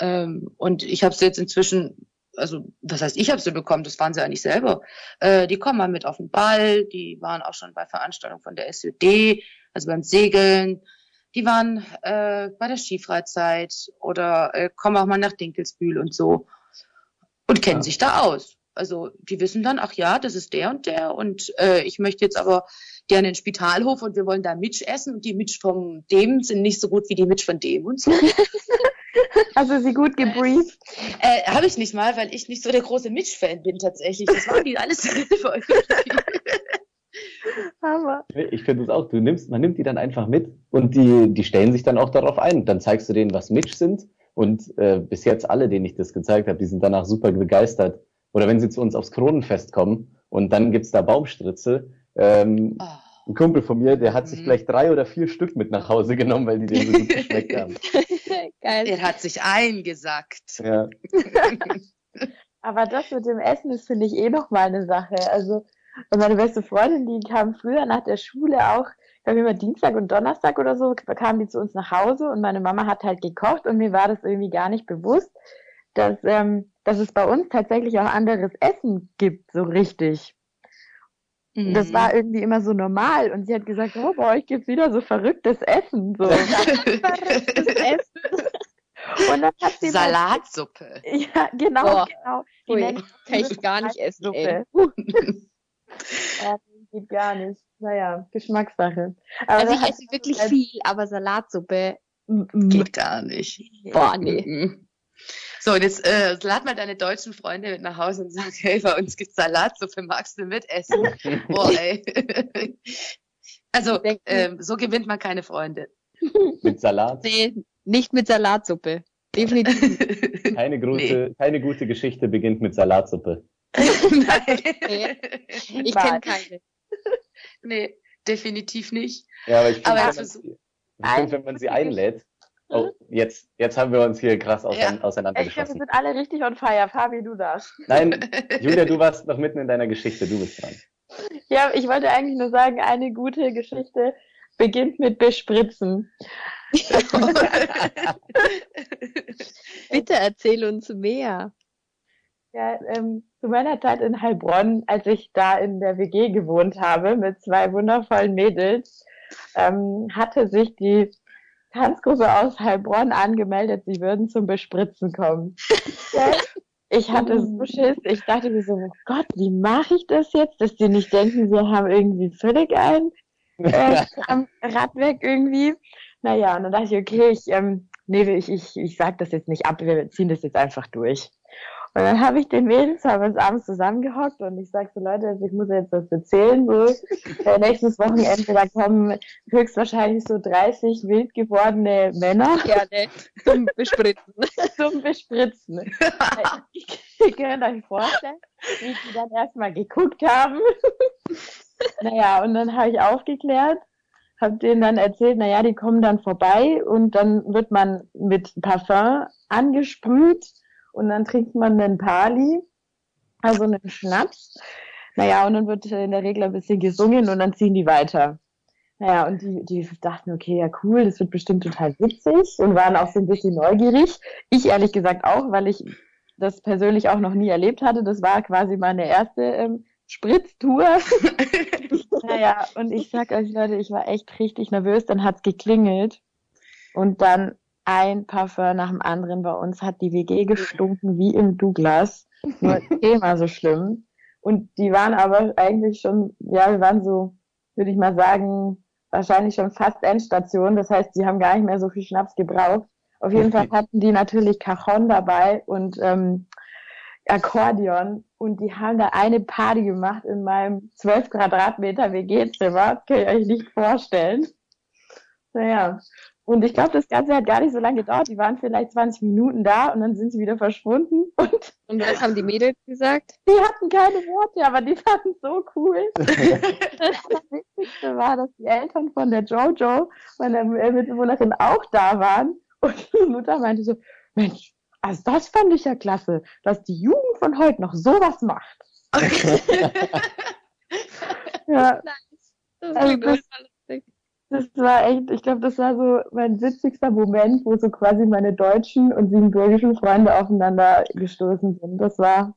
Ähm, und ich habe sie jetzt inzwischen, also das heißt, ich habe sie bekommen, das waren sie eigentlich selber. Äh, die kommen mal mit auf den Ball, die waren auch schon bei Veranstaltungen von der SÖD, also beim Segeln, die waren äh, bei der Skifreizeit oder äh, kommen auch mal nach Dinkelsbühl und so. und kennen ja. sich da aus. Also die wissen dann, ach ja, das ist der und der und äh, ich möchte jetzt aber gerne den Spitalhof und wir wollen da Mitch essen und die Mitch von dem sind nicht so gut wie die Mitch von dem und so. Also sie gut gebrieft? Äh, Habe ich nicht mal, weil ich nicht so der große Mitch-Fan bin tatsächlich. Das waren die alles für Hammer. Ich finde es auch. Du nimmst, man nimmt die dann einfach mit und die, die stellen sich dann auch darauf ein. Dann zeigst du denen, was Mitch sind und äh, bis jetzt alle, denen ich das gezeigt habe, die sind danach super begeistert. Oder wenn sie zu uns aufs Kronenfest kommen und dann gibt's da Baumstritze. Ähm, oh. Ein Kumpel von mir, der hat sich mhm. gleich drei oder vier Stück mit nach Hause genommen, weil die denen so gut geschmeckt haben. Geil. Er hat sich eingesackt. Ja. Aber das mit dem Essen ist, finde ich, eh noch mal eine Sache. Also, meine beste Freundin, die kam früher nach der Schule auch glaube immer Dienstag und Donnerstag oder so, kamen die zu uns nach Hause und meine Mama hat halt gekocht und mir war das irgendwie gar nicht bewusst, dass, ähm, dass es bei uns tatsächlich auch anderes Essen gibt, so richtig. Mhm. Das war irgendwie immer so normal und sie hat gesagt, oh, bei euch gibt's wieder so verrücktes Essen, so. verrücktes Essen. Und dann hat sie Salatsuppe. Mal, ja, genau, Boah. genau. Die Ui, kann ich gar nicht essen, ey. Ja, geht gar nicht. Naja, Geschmackssache. Aber also ich esse wirklich halt viel, aber Salatsuppe geht gar nicht. Boah, nee. So, und jetzt äh, lad mal deine deutschen Freunde mit nach Hause und sag, hey, bei uns gibt's Salatsuppe, magst du mitessen? Boah, ey. also, ähm, so gewinnt man keine Freunde. Mit Salat? Nee, nicht mit Salatsuppe. Definitiv. Keine, große, nee. keine gute Geschichte beginnt mit Salatsuppe. Nein. Nee. Ich kenne keine nee, definitiv nicht. Ja, aber ich finde, wenn, find, wenn man sie einlädt, Oh, jetzt, jetzt haben wir uns hier krass ausein ja. auseinandergeschossen. Ich glaube, wir sind alle richtig on fire. Fabi, du darfst. Nein, Julia, du warst noch mitten in deiner Geschichte. Du bist dran. Ja, ich wollte eigentlich nur sagen, eine gute Geschichte beginnt mit Bespritzen. Bitte erzähl uns mehr. Ja, ähm, zu meiner Zeit in Heilbronn, als ich da in der WG gewohnt habe mit zwei wundervollen Mädels, ähm, hatte sich die Tanzgruppe aus Heilbronn angemeldet, sie würden zum Bespritzen kommen. ich hatte so Schiss, ich dachte mir so, oh Gott, wie mache ich das jetzt, dass die nicht denken, wir haben irgendwie völlig ein äh, am Radwerk irgendwie. Naja, und dann dachte ich, okay, ich, ähm, nee, ich, ich, ich sag das jetzt nicht ab, wir ziehen das jetzt einfach durch. Und dann habe ich den Mädels, haben uns abends zusammengehockt und ich sag so, Leute, ich muss jetzt was erzählen. So, äh, nächstes Wochenende, da kommen höchstwahrscheinlich so 30 wild gewordene Männer. Gerne. Zum Bespritzen. Zum Bespritzen. Ihr könnt euch vorstellen, wie die dann erstmal geguckt haben. naja, und dann habe ich aufgeklärt, habe denen dann erzählt, naja, die kommen dann vorbei und dann wird man mit Parfum angesprüht und dann trinkt man einen Pali, also einen Schnaps. Naja, und dann wird in der Regel ein bisschen gesungen und dann ziehen die weiter. Naja, und die, die dachten, okay, ja cool, das wird bestimmt total witzig und waren auch so ein bisschen neugierig. Ich ehrlich gesagt auch, weil ich das persönlich auch noch nie erlebt hatte. Das war quasi meine erste ähm, Spritztour. naja, und ich sag euch Leute, ich war echt richtig nervös. Dann hat's geklingelt und dann ein Parfum nach dem anderen. Bei uns hat die WG gestunken wie im Douglas. Nur Thema so schlimm. Und die waren aber eigentlich schon, ja, wir waren so, würde ich mal sagen, wahrscheinlich schon fast Endstation. Das heißt, die haben gar nicht mehr so viel Schnaps gebraucht. Auf jeden Fall hatten die natürlich Cajon dabei und ähm, Akkordeon und die haben da eine Party gemacht in meinem 12 Quadratmeter WG-Zimmer. Das kann ich euch nicht vorstellen. Naja, und ich glaube, das Ganze hat gar nicht so lange gedauert. Die waren vielleicht 20 Minuten da und dann sind sie wieder verschwunden. Und, und was haben die Mädels gesagt? Die hatten keine Worte, aber die fanden es so cool. das Wichtigste war, dass die Eltern von der Jojo, meiner Mitbewohnerin, auch da waren. Und die Mutter meinte so, Mensch, also das fand ich ja klasse, dass die Jugend von heute noch sowas macht. ja. Nice. Das also das, das war echt, ich glaube, das war so mein witzigster Moment, wo so quasi meine deutschen und siebenbürgischen Freunde aufeinander gestoßen sind. Das war,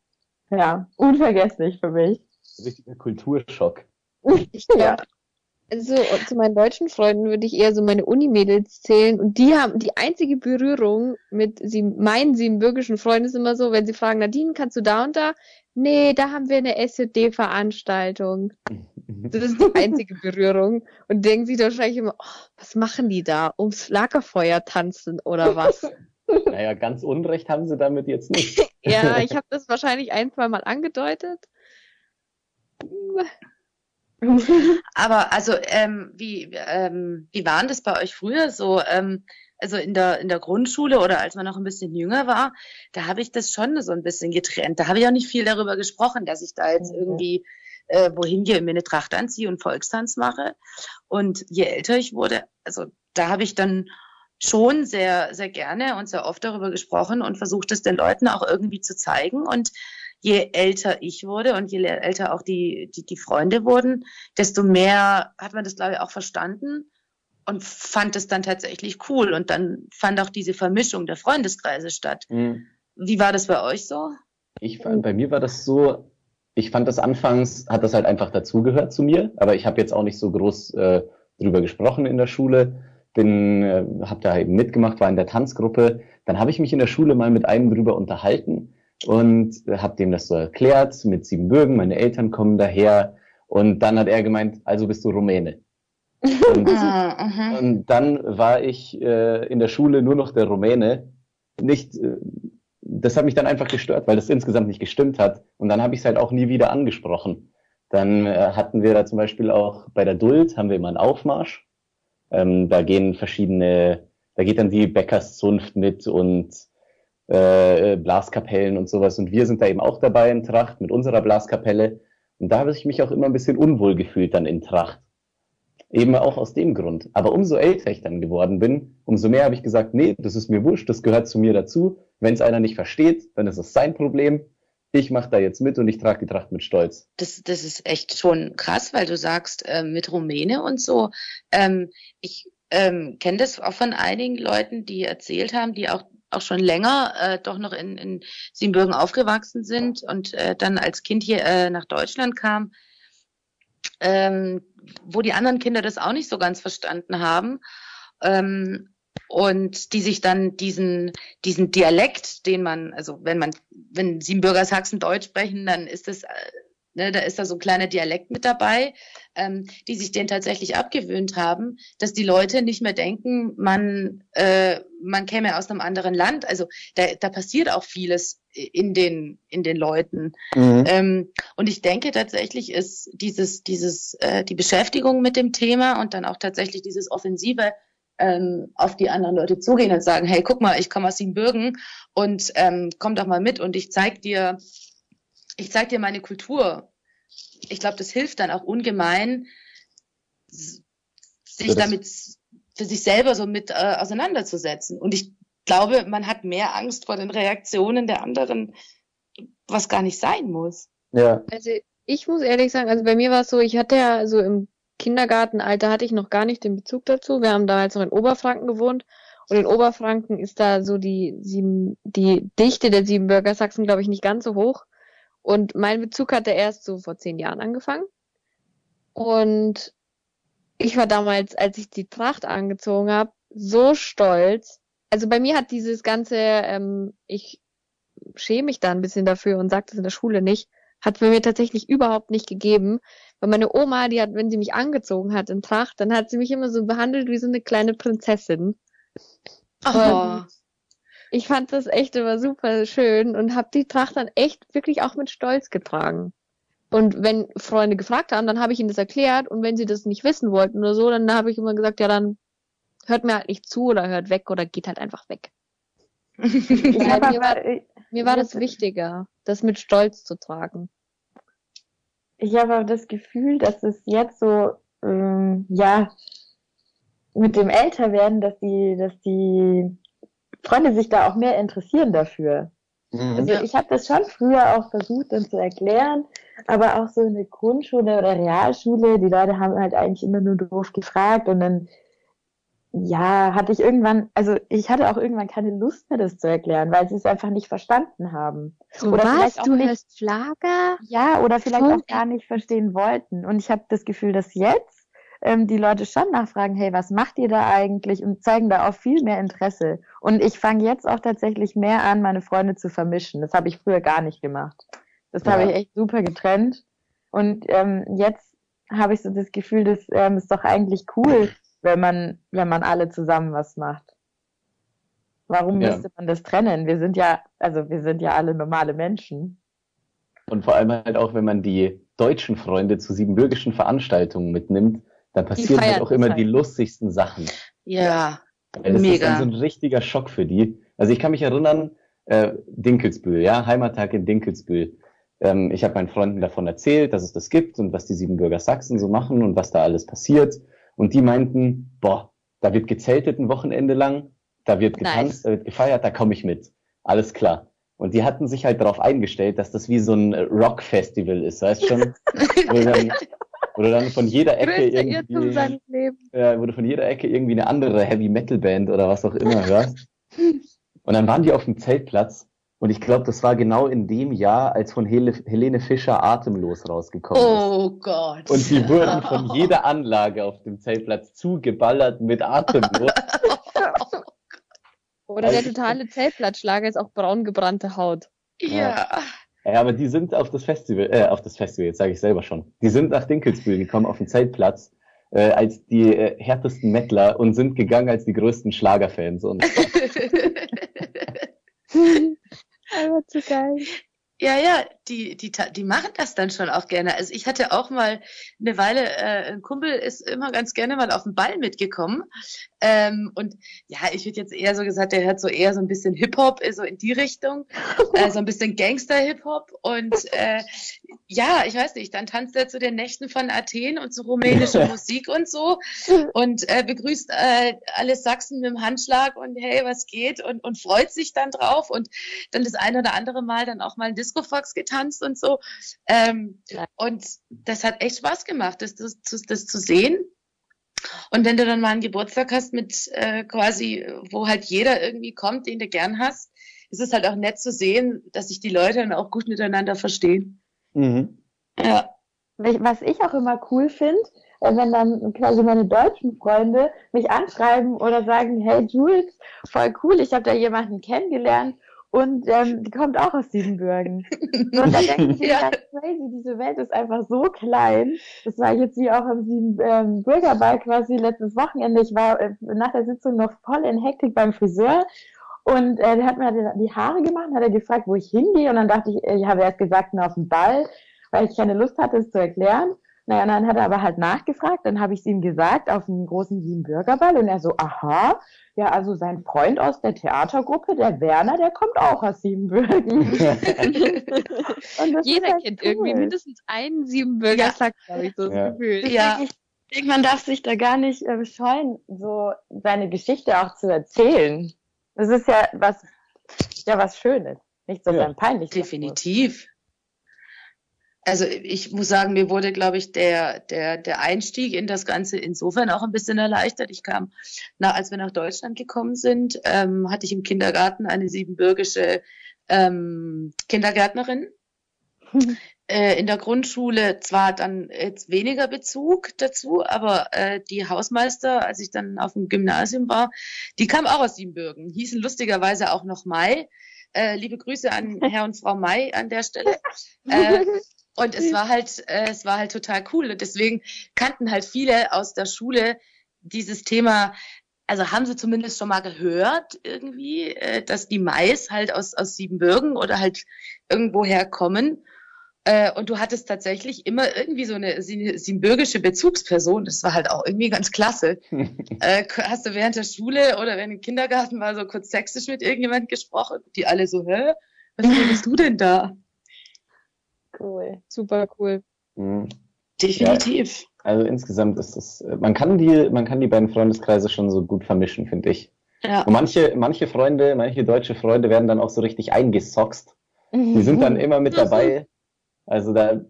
ja, unvergesslich für mich. Richtiger Kulturschock. ja. Also zu meinen deutschen Freunden würde ich eher so meine Unimädels zählen und die haben die einzige Berührung mit sie, meinen siebenbürgischen Freunden ist immer so, wenn sie fragen, Nadine, kannst du da und da? Nee, da haben wir eine SED-Veranstaltung. Das ist die einzige Berührung. Und denken sie wahrscheinlich immer, oh, was machen die da? Ums Lagerfeuer tanzen oder was? Naja, ganz Unrecht haben sie damit jetzt nicht. ja, ich habe das wahrscheinlich ein, zwei Mal angedeutet. Aber also, ähm, wie, ähm, wie waren das bei euch früher so? Ähm, also in der, in der Grundschule oder als man noch ein bisschen jünger war, da habe ich das schon so ein bisschen getrennt. Da habe ich auch nicht viel darüber gesprochen, dass ich da jetzt irgendwie äh, wohin gehe, mir eine Tracht anziehe und Volkstanz mache. Und je älter ich wurde, also da habe ich dann schon sehr, sehr gerne und sehr oft darüber gesprochen und versucht es den Leuten auch irgendwie zu zeigen. Und je älter ich wurde und je älter auch die, die, die Freunde wurden, desto mehr hat man das, glaube ich, auch verstanden und fand es dann tatsächlich cool. Und dann fand auch diese Vermischung der Freundeskreise statt. Mhm. Wie war das bei euch so? Ich fand, bei mir war das so, ich fand das anfangs, hat das halt einfach dazugehört zu mir, aber ich habe jetzt auch nicht so groß äh, drüber gesprochen in der Schule. Bin, äh, habe da eben mitgemacht, war in der Tanzgruppe. Dann habe ich mich in der Schule mal mit einem drüber unterhalten und habe dem das so erklärt mit Siebenbürgen, meine Eltern kommen daher und dann hat er gemeint, also bist du Rumäne. Und, ah, und dann war ich äh, in der Schule nur noch der Rumäne. Nicht, äh, das hat mich dann einfach gestört, weil das insgesamt nicht gestimmt hat. Und dann habe ich es halt auch nie wieder angesprochen. Dann äh, hatten wir da zum Beispiel auch bei der Duld haben wir immer einen Aufmarsch. Ähm, da gehen verschiedene, da geht dann die Bäckerszunft mit und äh, Blaskapellen und sowas. Und wir sind da eben auch dabei in Tracht mit unserer Blaskapelle. Und da habe ich mich auch immer ein bisschen unwohl gefühlt dann in Tracht. Eben auch aus dem Grund. Aber umso älter ich dann geworden bin, umso mehr habe ich gesagt, nee, das ist mir wurscht, das gehört zu mir dazu. Wenn es einer nicht versteht, dann ist es sein Problem. Ich mache da jetzt mit und ich trage die Tracht mit Stolz. Das, das ist echt schon krass, weil du sagst, äh, mit Rumäne und so. Ähm, ich ähm, kenne das auch von einigen Leuten, die erzählt haben, die auch auch schon länger äh, doch noch in, in Siebenbürgen aufgewachsen sind und äh, dann als Kind hier äh, nach Deutschland kam, ähm, wo die anderen Kinder das auch nicht so ganz verstanden haben. Ähm, und die sich dann diesen, diesen Dialekt, den man, also wenn man, wenn Siebenbürger Sachsen Deutsch sprechen, dann ist äh, ne, da ist da so ein kleiner Dialekt mit dabei, ähm, die sich den tatsächlich abgewöhnt haben, dass die Leute nicht mehr denken, man, äh, man käme aus einem anderen Land. Also da, da passiert auch vieles in den, in den Leuten. Mhm. Ähm, und ich denke tatsächlich ist dieses, dieses, äh, die Beschäftigung mit dem Thema und dann auch tatsächlich dieses offensive ähm, auf die anderen Leute zugehen und sagen, hey, guck mal, ich komme aus Siebenbürgen und ähm, komm doch mal mit und ich zeig dir, ich zeig dir meine Kultur. Ich glaube, das hilft dann auch ungemein, sich damit für sich selber so mit äh, auseinanderzusetzen. Und ich glaube, man hat mehr Angst vor den Reaktionen der anderen, was gar nicht sein muss. Ja. Also ich muss ehrlich sagen, also bei mir war es so, ich hatte ja so im Kindergartenalter hatte ich noch gar nicht den Bezug dazu. Wir haben damals noch in Oberfranken gewohnt und in Oberfranken ist da so die sieben, die Dichte der Siebenbürger Sachsen, glaube ich, nicht ganz so hoch. Und mein Bezug hatte erst so vor zehn Jahren angefangen. Und ich war damals, als ich die Tracht angezogen habe, so stolz, also bei mir hat dieses ganze, ähm, ich schäme mich da ein bisschen dafür und sage das in der Schule nicht, hat bei mir tatsächlich überhaupt nicht gegeben. Weil meine Oma, die hat, wenn sie mich angezogen hat in Tracht, dann hat sie mich immer so behandelt wie so eine kleine Prinzessin. Oh. Ich fand das echt immer super schön und habe die Tracht dann echt wirklich auch mit Stolz getragen. Und wenn Freunde gefragt haben, dann habe ich ihnen das erklärt und wenn sie das nicht wissen wollten oder so, dann habe ich immer gesagt, ja, dann hört mir halt nicht zu oder hört weg oder geht halt einfach weg. ja, mir war, mir war das wichtiger, das mit Stolz zu tragen. Ich habe aber das Gefühl, dass es jetzt so, ähm, ja, mit dem Älterwerden, dass die, dass die Freunde sich da auch mehr interessieren dafür. Mhm. Also ich habe das schon früher auch versucht, dann zu erklären, aber auch so in der Grundschule oder Realschule, die Leute haben halt eigentlich immer nur doof gefragt und dann ja, hatte ich irgendwann, also ich hatte auch irgendwann keine Lust mehr, das zu erklären, weil sie es einfach nicht verstanden haben. So oder was? du nicht, hörst Flagger? Ja, oder vielleicht Voll. auch gar nicht verstehen wollten. Und ich habe das Gefühl, dass jetzt, ähm, die Leute schon nachfragen, hey, was macht ihr da eigentlich? Und zeigen da auch viel mehr Interesse. Und ich fange jetzt auch tatsächlich mehr an, meine Freunde zu vermischen. Das habe ich früher gar nicht gemacht. Das ja. habe ich echt super getrennt. Und ähm, jetzt habe ich so das Gefühl, das ähm, ist doch eigentlich cool, wenn man, wenn man alle zusammen was macht. Warum ja. müsste man das trennen? Wir sind ja, also wir sind ja alle normale Menschen. Und vor allem halt auch, wenn man die deutschen Freunde zu siebenbürgischen Veranstaltungen mitnimmt, dann passieren halt auch immer die lustigsten Sachen. Ja, Weil das mega. ist dann so ein richtiger Schock für die. Also ich kann mich erinnern, äh, Dinkelsbühl, ja, Heimattag in Dinkelsbühl. Ähm, ich habe meinen Freunden davon erzählt, dass es das gibt und was die Siebenbürger Sachsen so machen und was da alles passiert. Und die meinten, boah, da wird gezeltet ein Wochenende lang, da wird getanzt, nice. da wird gefeiert, da komme ich mit. Alles klar. Und die hatten sich halt darauf eingestellt, dass das wie so ein Rock-Festival ist, weißt schon? wo, dann, wo du dann von jeder Ecke irgendwie, ja, wo du von jeder Ecke irgendwie eine andere Heavy-Metal-Band oder was auch immer hörst. Und dann waren die auf dem Zeltplatz und ich glaube, das war genau in dem Jahr, als von Hele Helene Fischer Atemlos rausgekommen ist. Oh Gott. Und die wurden von jeder Anlage auf dem Zeltplatz zugeballert mit Atemlos. Oder der totale Zeltplatzschlager ist auch braun gebrannte Haut. Ja. Ja, aber die sind auf das Festival, äh, auf das Festival, jetzt sage ich selber schon. Die sind nach Dinkelsbühl gekommen auf den Zeltplatz äh, als die äh, härtesten Mettler und sind gegangen als die größten Schlagerfans. Und Aber zu geil. Ja, ja, die, die, die machen das dann schon auch gerne. Also ich hatte auch mal eine Weile, äh, ein Kumpel ist immer ganz gerne mal auf den Ball mitgekommen. Ähm, und ja, ich hätte jetzt eher so gesagt, der hört so eher so ein bisschen Hip-Hop, so in die Richtung. äh, so ein bisschen Gangster-Hip-Hop. Und äh, ja, ich weiß nicht, dann tanzt er zu den Nächten von Athen und zu rumänischer Musik und so. Und äh, begrüßt äh, alle Sachsen mit dem Handschlag und hey, was geht? Und, und freut sich dann drauf. Und dann das eine oder andere Mal dann auch mal ein Fox getanzt und so. Ähm, ja. Und das hat echt Spaß gemacht, das, das, das zu sehen. Und wenn du dann mal einen Geburtstag hast mit äh, quasi, wo halt jeder irgendwie kommt, den du gern hast, ist es halt auch nett zu sehen, dass sich die Leute dann auch gut miteinander verstehen. Mhm. Ja. Was ich auch immer cool finde, äh, wenn dann quasi meine deutschen Freunde mich anschreiben oder sagen, hey Jules, voll cool, ich habe da jemanden kennengelernt und ähm, die kommt auch aus Siebenbürgen. und dann denke ich mir, ja. crazy, diese Welt ist einfach so klein. Das war jetzt wie auch am Siebenbürgerball ähm, quasi letztes Wochenende. Ich war äh, nach der Sitzung noch voll in Hektik beim Friseur. Und äh, der hat mir die Haare gemacht, hat er gefragt, wo ich hingehe. Und dann dachte ich, ich habe erst gesagt, na, auf den Ball, weil ich keine Lust hatte, es zu erklären. Naja, dann hat er aber halt nachgefragt, dann habe ich es ihm gesagt, auf einem großen Siebenbürgerball. Und er so, aha, ja, also sein Freund aus der Theatergruppe, der Werner, der kommt auch aus Siebenbürgen. Jeder halt kennt cool. irgendwie mindestens einen Siebenbürger ja. Sack, habe ich so das ja. Gefühl. Ja. Ich denke, man darf sich da gar nicht äh, scheuen, so seine Geschichte auch zu erzählen. Das ist ja was, ja was Schönes, nicht so ja. peinlich. Definitiv. Also ich muss sagen, mir wurde, glaube ich, der, der, der Einstieg in das Ganze insofern auch ein bisschen erleichtert. Ich kam, na, als wir nach Deutschland gekommen sind, ähm, hatte ich im Kindergarten eine siebenbürgische ähm, Kindergärtnerin. äh, in der Grundschule zwar dann jetzt weniger Bezug dazu, aber äh, die Hausmeister, als ich dann auf dem Gymnasium war, die kam auch aus Siebenbürgen, hießen lustigerweise auch noch Mai. Äh, liebe Grüße an Herr und Frau Mai an der Stelle. Äh, und es war halt, äh, es war halt total cool. Und deswegen kannten halt viele aus der Schule dieses Thema, also haben sie zumindest schon mal gehört irgendwie, äh, dass die Mais halt aus, aus Siebenbürgen oder halt irgendwoher kommen. Äh, und du hattest tatsächlich immer irgendwie so eine siebenbürgische Bezugsperson. Das war halt auch irgendwie ganz klasse. äh, hast du während der Schule oder während im Kindergarten mal so kurz sächsisch mit irgendjemand gesprochen? Die alle so, hä? Was redest du denn da? Cool. Super cool. Mhm. Definitiv. Ja, also insgesamt ist es, man kann die, man kann die beiden Freundeskreise schon so gut vermischen, finde ich. Ja. Und manche, manche Freunde, manche deutsche Freunde werden dann auch so richtig eingesoxt. Die sind dann immer mit dabei. Also da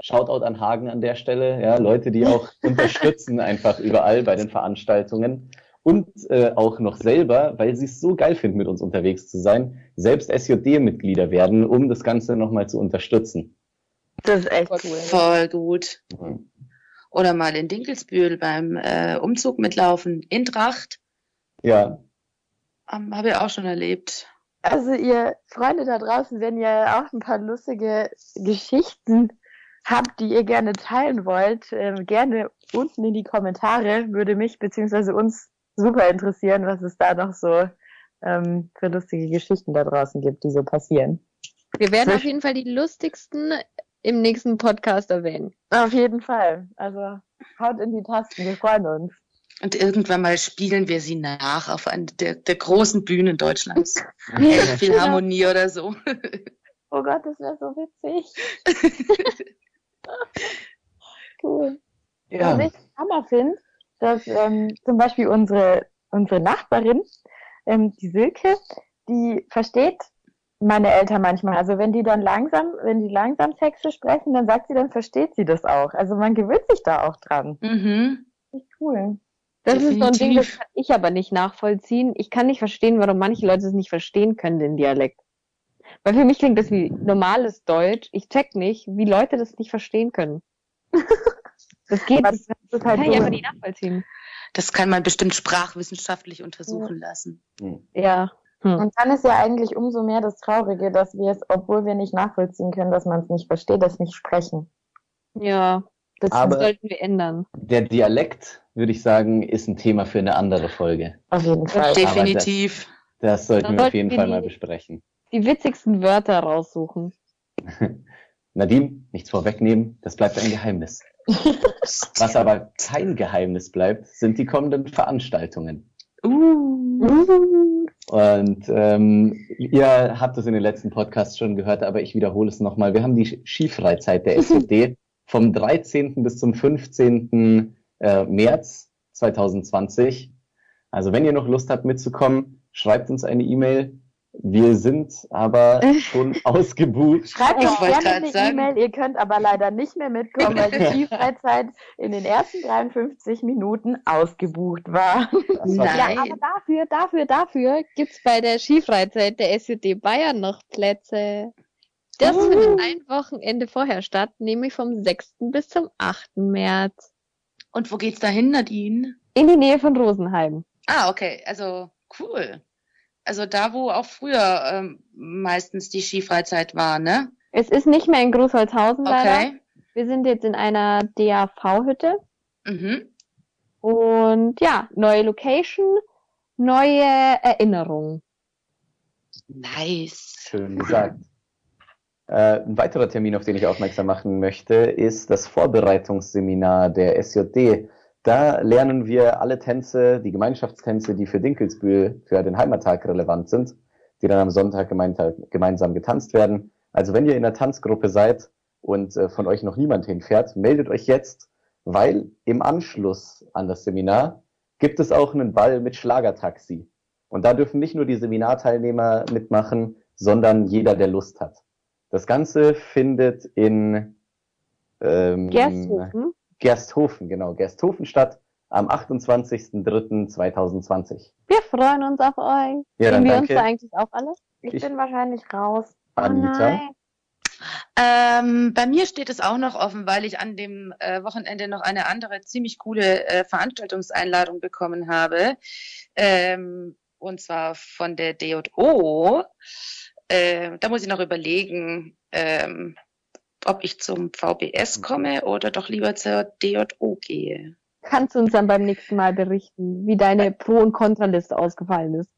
Shoutout an Hagen an der Stelle, ja, Leute, die auch unterstützen einfach überall bei den Veranstaltungen und äh, auch noch selber, weil sie es so geil finden, mit uns unterwegs zu sein, selbst SJD-Mitglieder werden, um das Ganze nochmal zu unterstützen. Das ist echt cool. Voll gut. Mhm. oder mal in Dinkelsbühl beim äh, Umzug mitlaufen. In Tracht. Ja. Ähm, Habe ich auch schon erlebt. Also ihr Freunde da draußen, wenn ihr auch ein paar lustige Geschichten habt, die ihr gerne teilen wollt, äh, gerne unten in die Kommentare, würde mich beziehungsweise uns super interessieren, was es da noch so ähm, für lustige Geschichten da draußen gibt, die so passieren. Wir werden auf jeden Fall die lustigsten im nächsten Podcast erwähnen. Auf jeden Fall. Also haut in die Tasten, wir freuen uns. Und irgendwann mal spielen wir sie nach auf einer der, der großen Bühnen Deutschlands. Philharmonie oder so. Oh Gott, das wäre so witzig. cool. Ja. Was ich Hammer finde, dass ähm, zum Beispiel unsere, unsere Nachbarin, ähm, die Silke, die versteht meine Eltern manchmal. Also wenn die dann langsam, wenn die langsam Sächsisch sprechen, dann sagt sie, dann versteht sie das auch. Also man gewöhnt sich da auch dran. Mhm. Echt cool. Das ist so ein Ding, das Definitiv. kann ich aber nicht nachvollziehen. Ich kann nicht verstehen, warum manche Leute es nicht verstehen können, den Dialekt. Weil für mich klingt das wie normales Deutsch. Ich check nicht, wie Leute das nicht verstehen können. Das geht Aber nicht. das ist kann halt ich einfach so, nicht nachvollziehen. Das kann man bestimmt sprachwissenschaftlich untersuchen lassen. Hm. Ja. Hm. Und dann ist ja eigentlich umso mehr das Traurige, dass wir es, obwohl wir nicht nachvollziehen können, dass man es nicht versteht, das nicht sprechen. Ja. Das Aber- sollten wir ändern. Der Dialekt, würde ich sagen, ist ein Thema für eine andere Folge. Auf jeden Fall. Definitiv. Das sollten Dann wir auf jeden Fall die- mal besprechen. Die witzigsten Wörter raussuchen. Nadine, nichts vorwegnehmen, das bleibt ein Geheimnis. Was aber kein Geheimnis bleibt, sind die kommenden Veranstaltungen. Uh. Und ähm, ihr habt es in den letzten Podcasts schon gehört, aber ich wiederhole es nochmal. Wir haben die Skifreizeit der SOD vom 13. bis zum 15. Äh, März 2020. Also wenn ihr noch Lust habt mitzukommen, schreibt uns eine E-Mail. Wir sind aber schon ausgebucht. Schreibt Ich uns gerne eine. E-Mail, ihr könnt aber leider nicht mehr mitkommen, weil die Skifreizeit in den ersten 53 Minuten ausgebucht war. War Nein. Ja, aber dafür, dafür, dafür gibt's bei der Skifreizeit der SUD Bayern noch Plätze. Das Uh. findet ein Wochenende vorher statt, nämlich vom 6. bis zum 8. März. Und wo geht's dahin, Nadine? In die Nähe von Rosenheim. Ah, okay. Also cool. Also da, wo auch früher ähm, meistens die Skifreizeit war, ne? Es ist nicht mehr in Großholzhausen leider. Okay. Wir sind jetzt in einer DAV-Hütte. Mhm. Und ja, neue Location, neue Erinnerungen. Nice. Schön gesagt. Äh, ein weiterer Termin, auf den ich aufmerksam machen möchte, ist das Vorbereitungsseminar der SJD. Da lernen wir alle Tänze, die Gemeinschaftstänze, die für Dinkelsbühl, für den Heimattag relevant sind, die dann am Sonntag gemeinsam getanzt werden. Also wenn ihr in der Tanzgruppe seid und äh, von euch noch niemand hinfährt, meldet euch jetzt, weil im Anschluss an das Seminar gibt es auch einen Ball mit Schlagertaxi. Und da dürfen nicht nur die Seminarteilnehmer mitmachen, sondern jeder, der Lust hat. Das Ganze findet in ähm, Gersthofen. Gersthofen, genau, Gersthofen statt am 28.03.2020. Wir freuen uns auf euch. Ja, Sehen wir uns danke, da eigentlich auch alle? Ich, Ich- bin wahrscheinlich raus. Anita. Ähm, bei mir steht es auch noch offen, weil ich an dem äh, Wochenende noch eine andere ziemlich coole äh, Veranstaltungseinladung bekommen habe. Ähm, und zwar von der DJO. Äh, da muss ich noch überlegen, ähm, ob ich zum VBS komme oder doch lieber zur DJO gehe. Kannst du uns dann beim nächsten Mal berichten, wie deine Pro- und Kontraliste ausgefallen ist?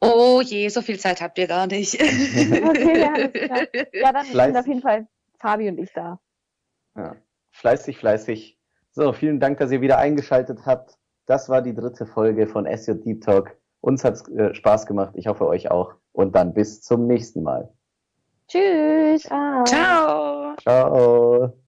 Oh je, so viel Zeit habt ihr gar nicht. Okay, ja, alles klar. Ja, dann Fleißig. sind auf jeden Fall Fabi und ich da. Ja, fleißig, fleißig. So, vielen Dank, dass ihr wieder eingeschaltet habt. Das war die dritte Folge von SJ Deep Talk. Uns hat's äh, Spaß gemacht. Ich hoffe euch auch. Und dann bis zum nächsten Mal. Tschüss. Ciao. Ciao. Ciao.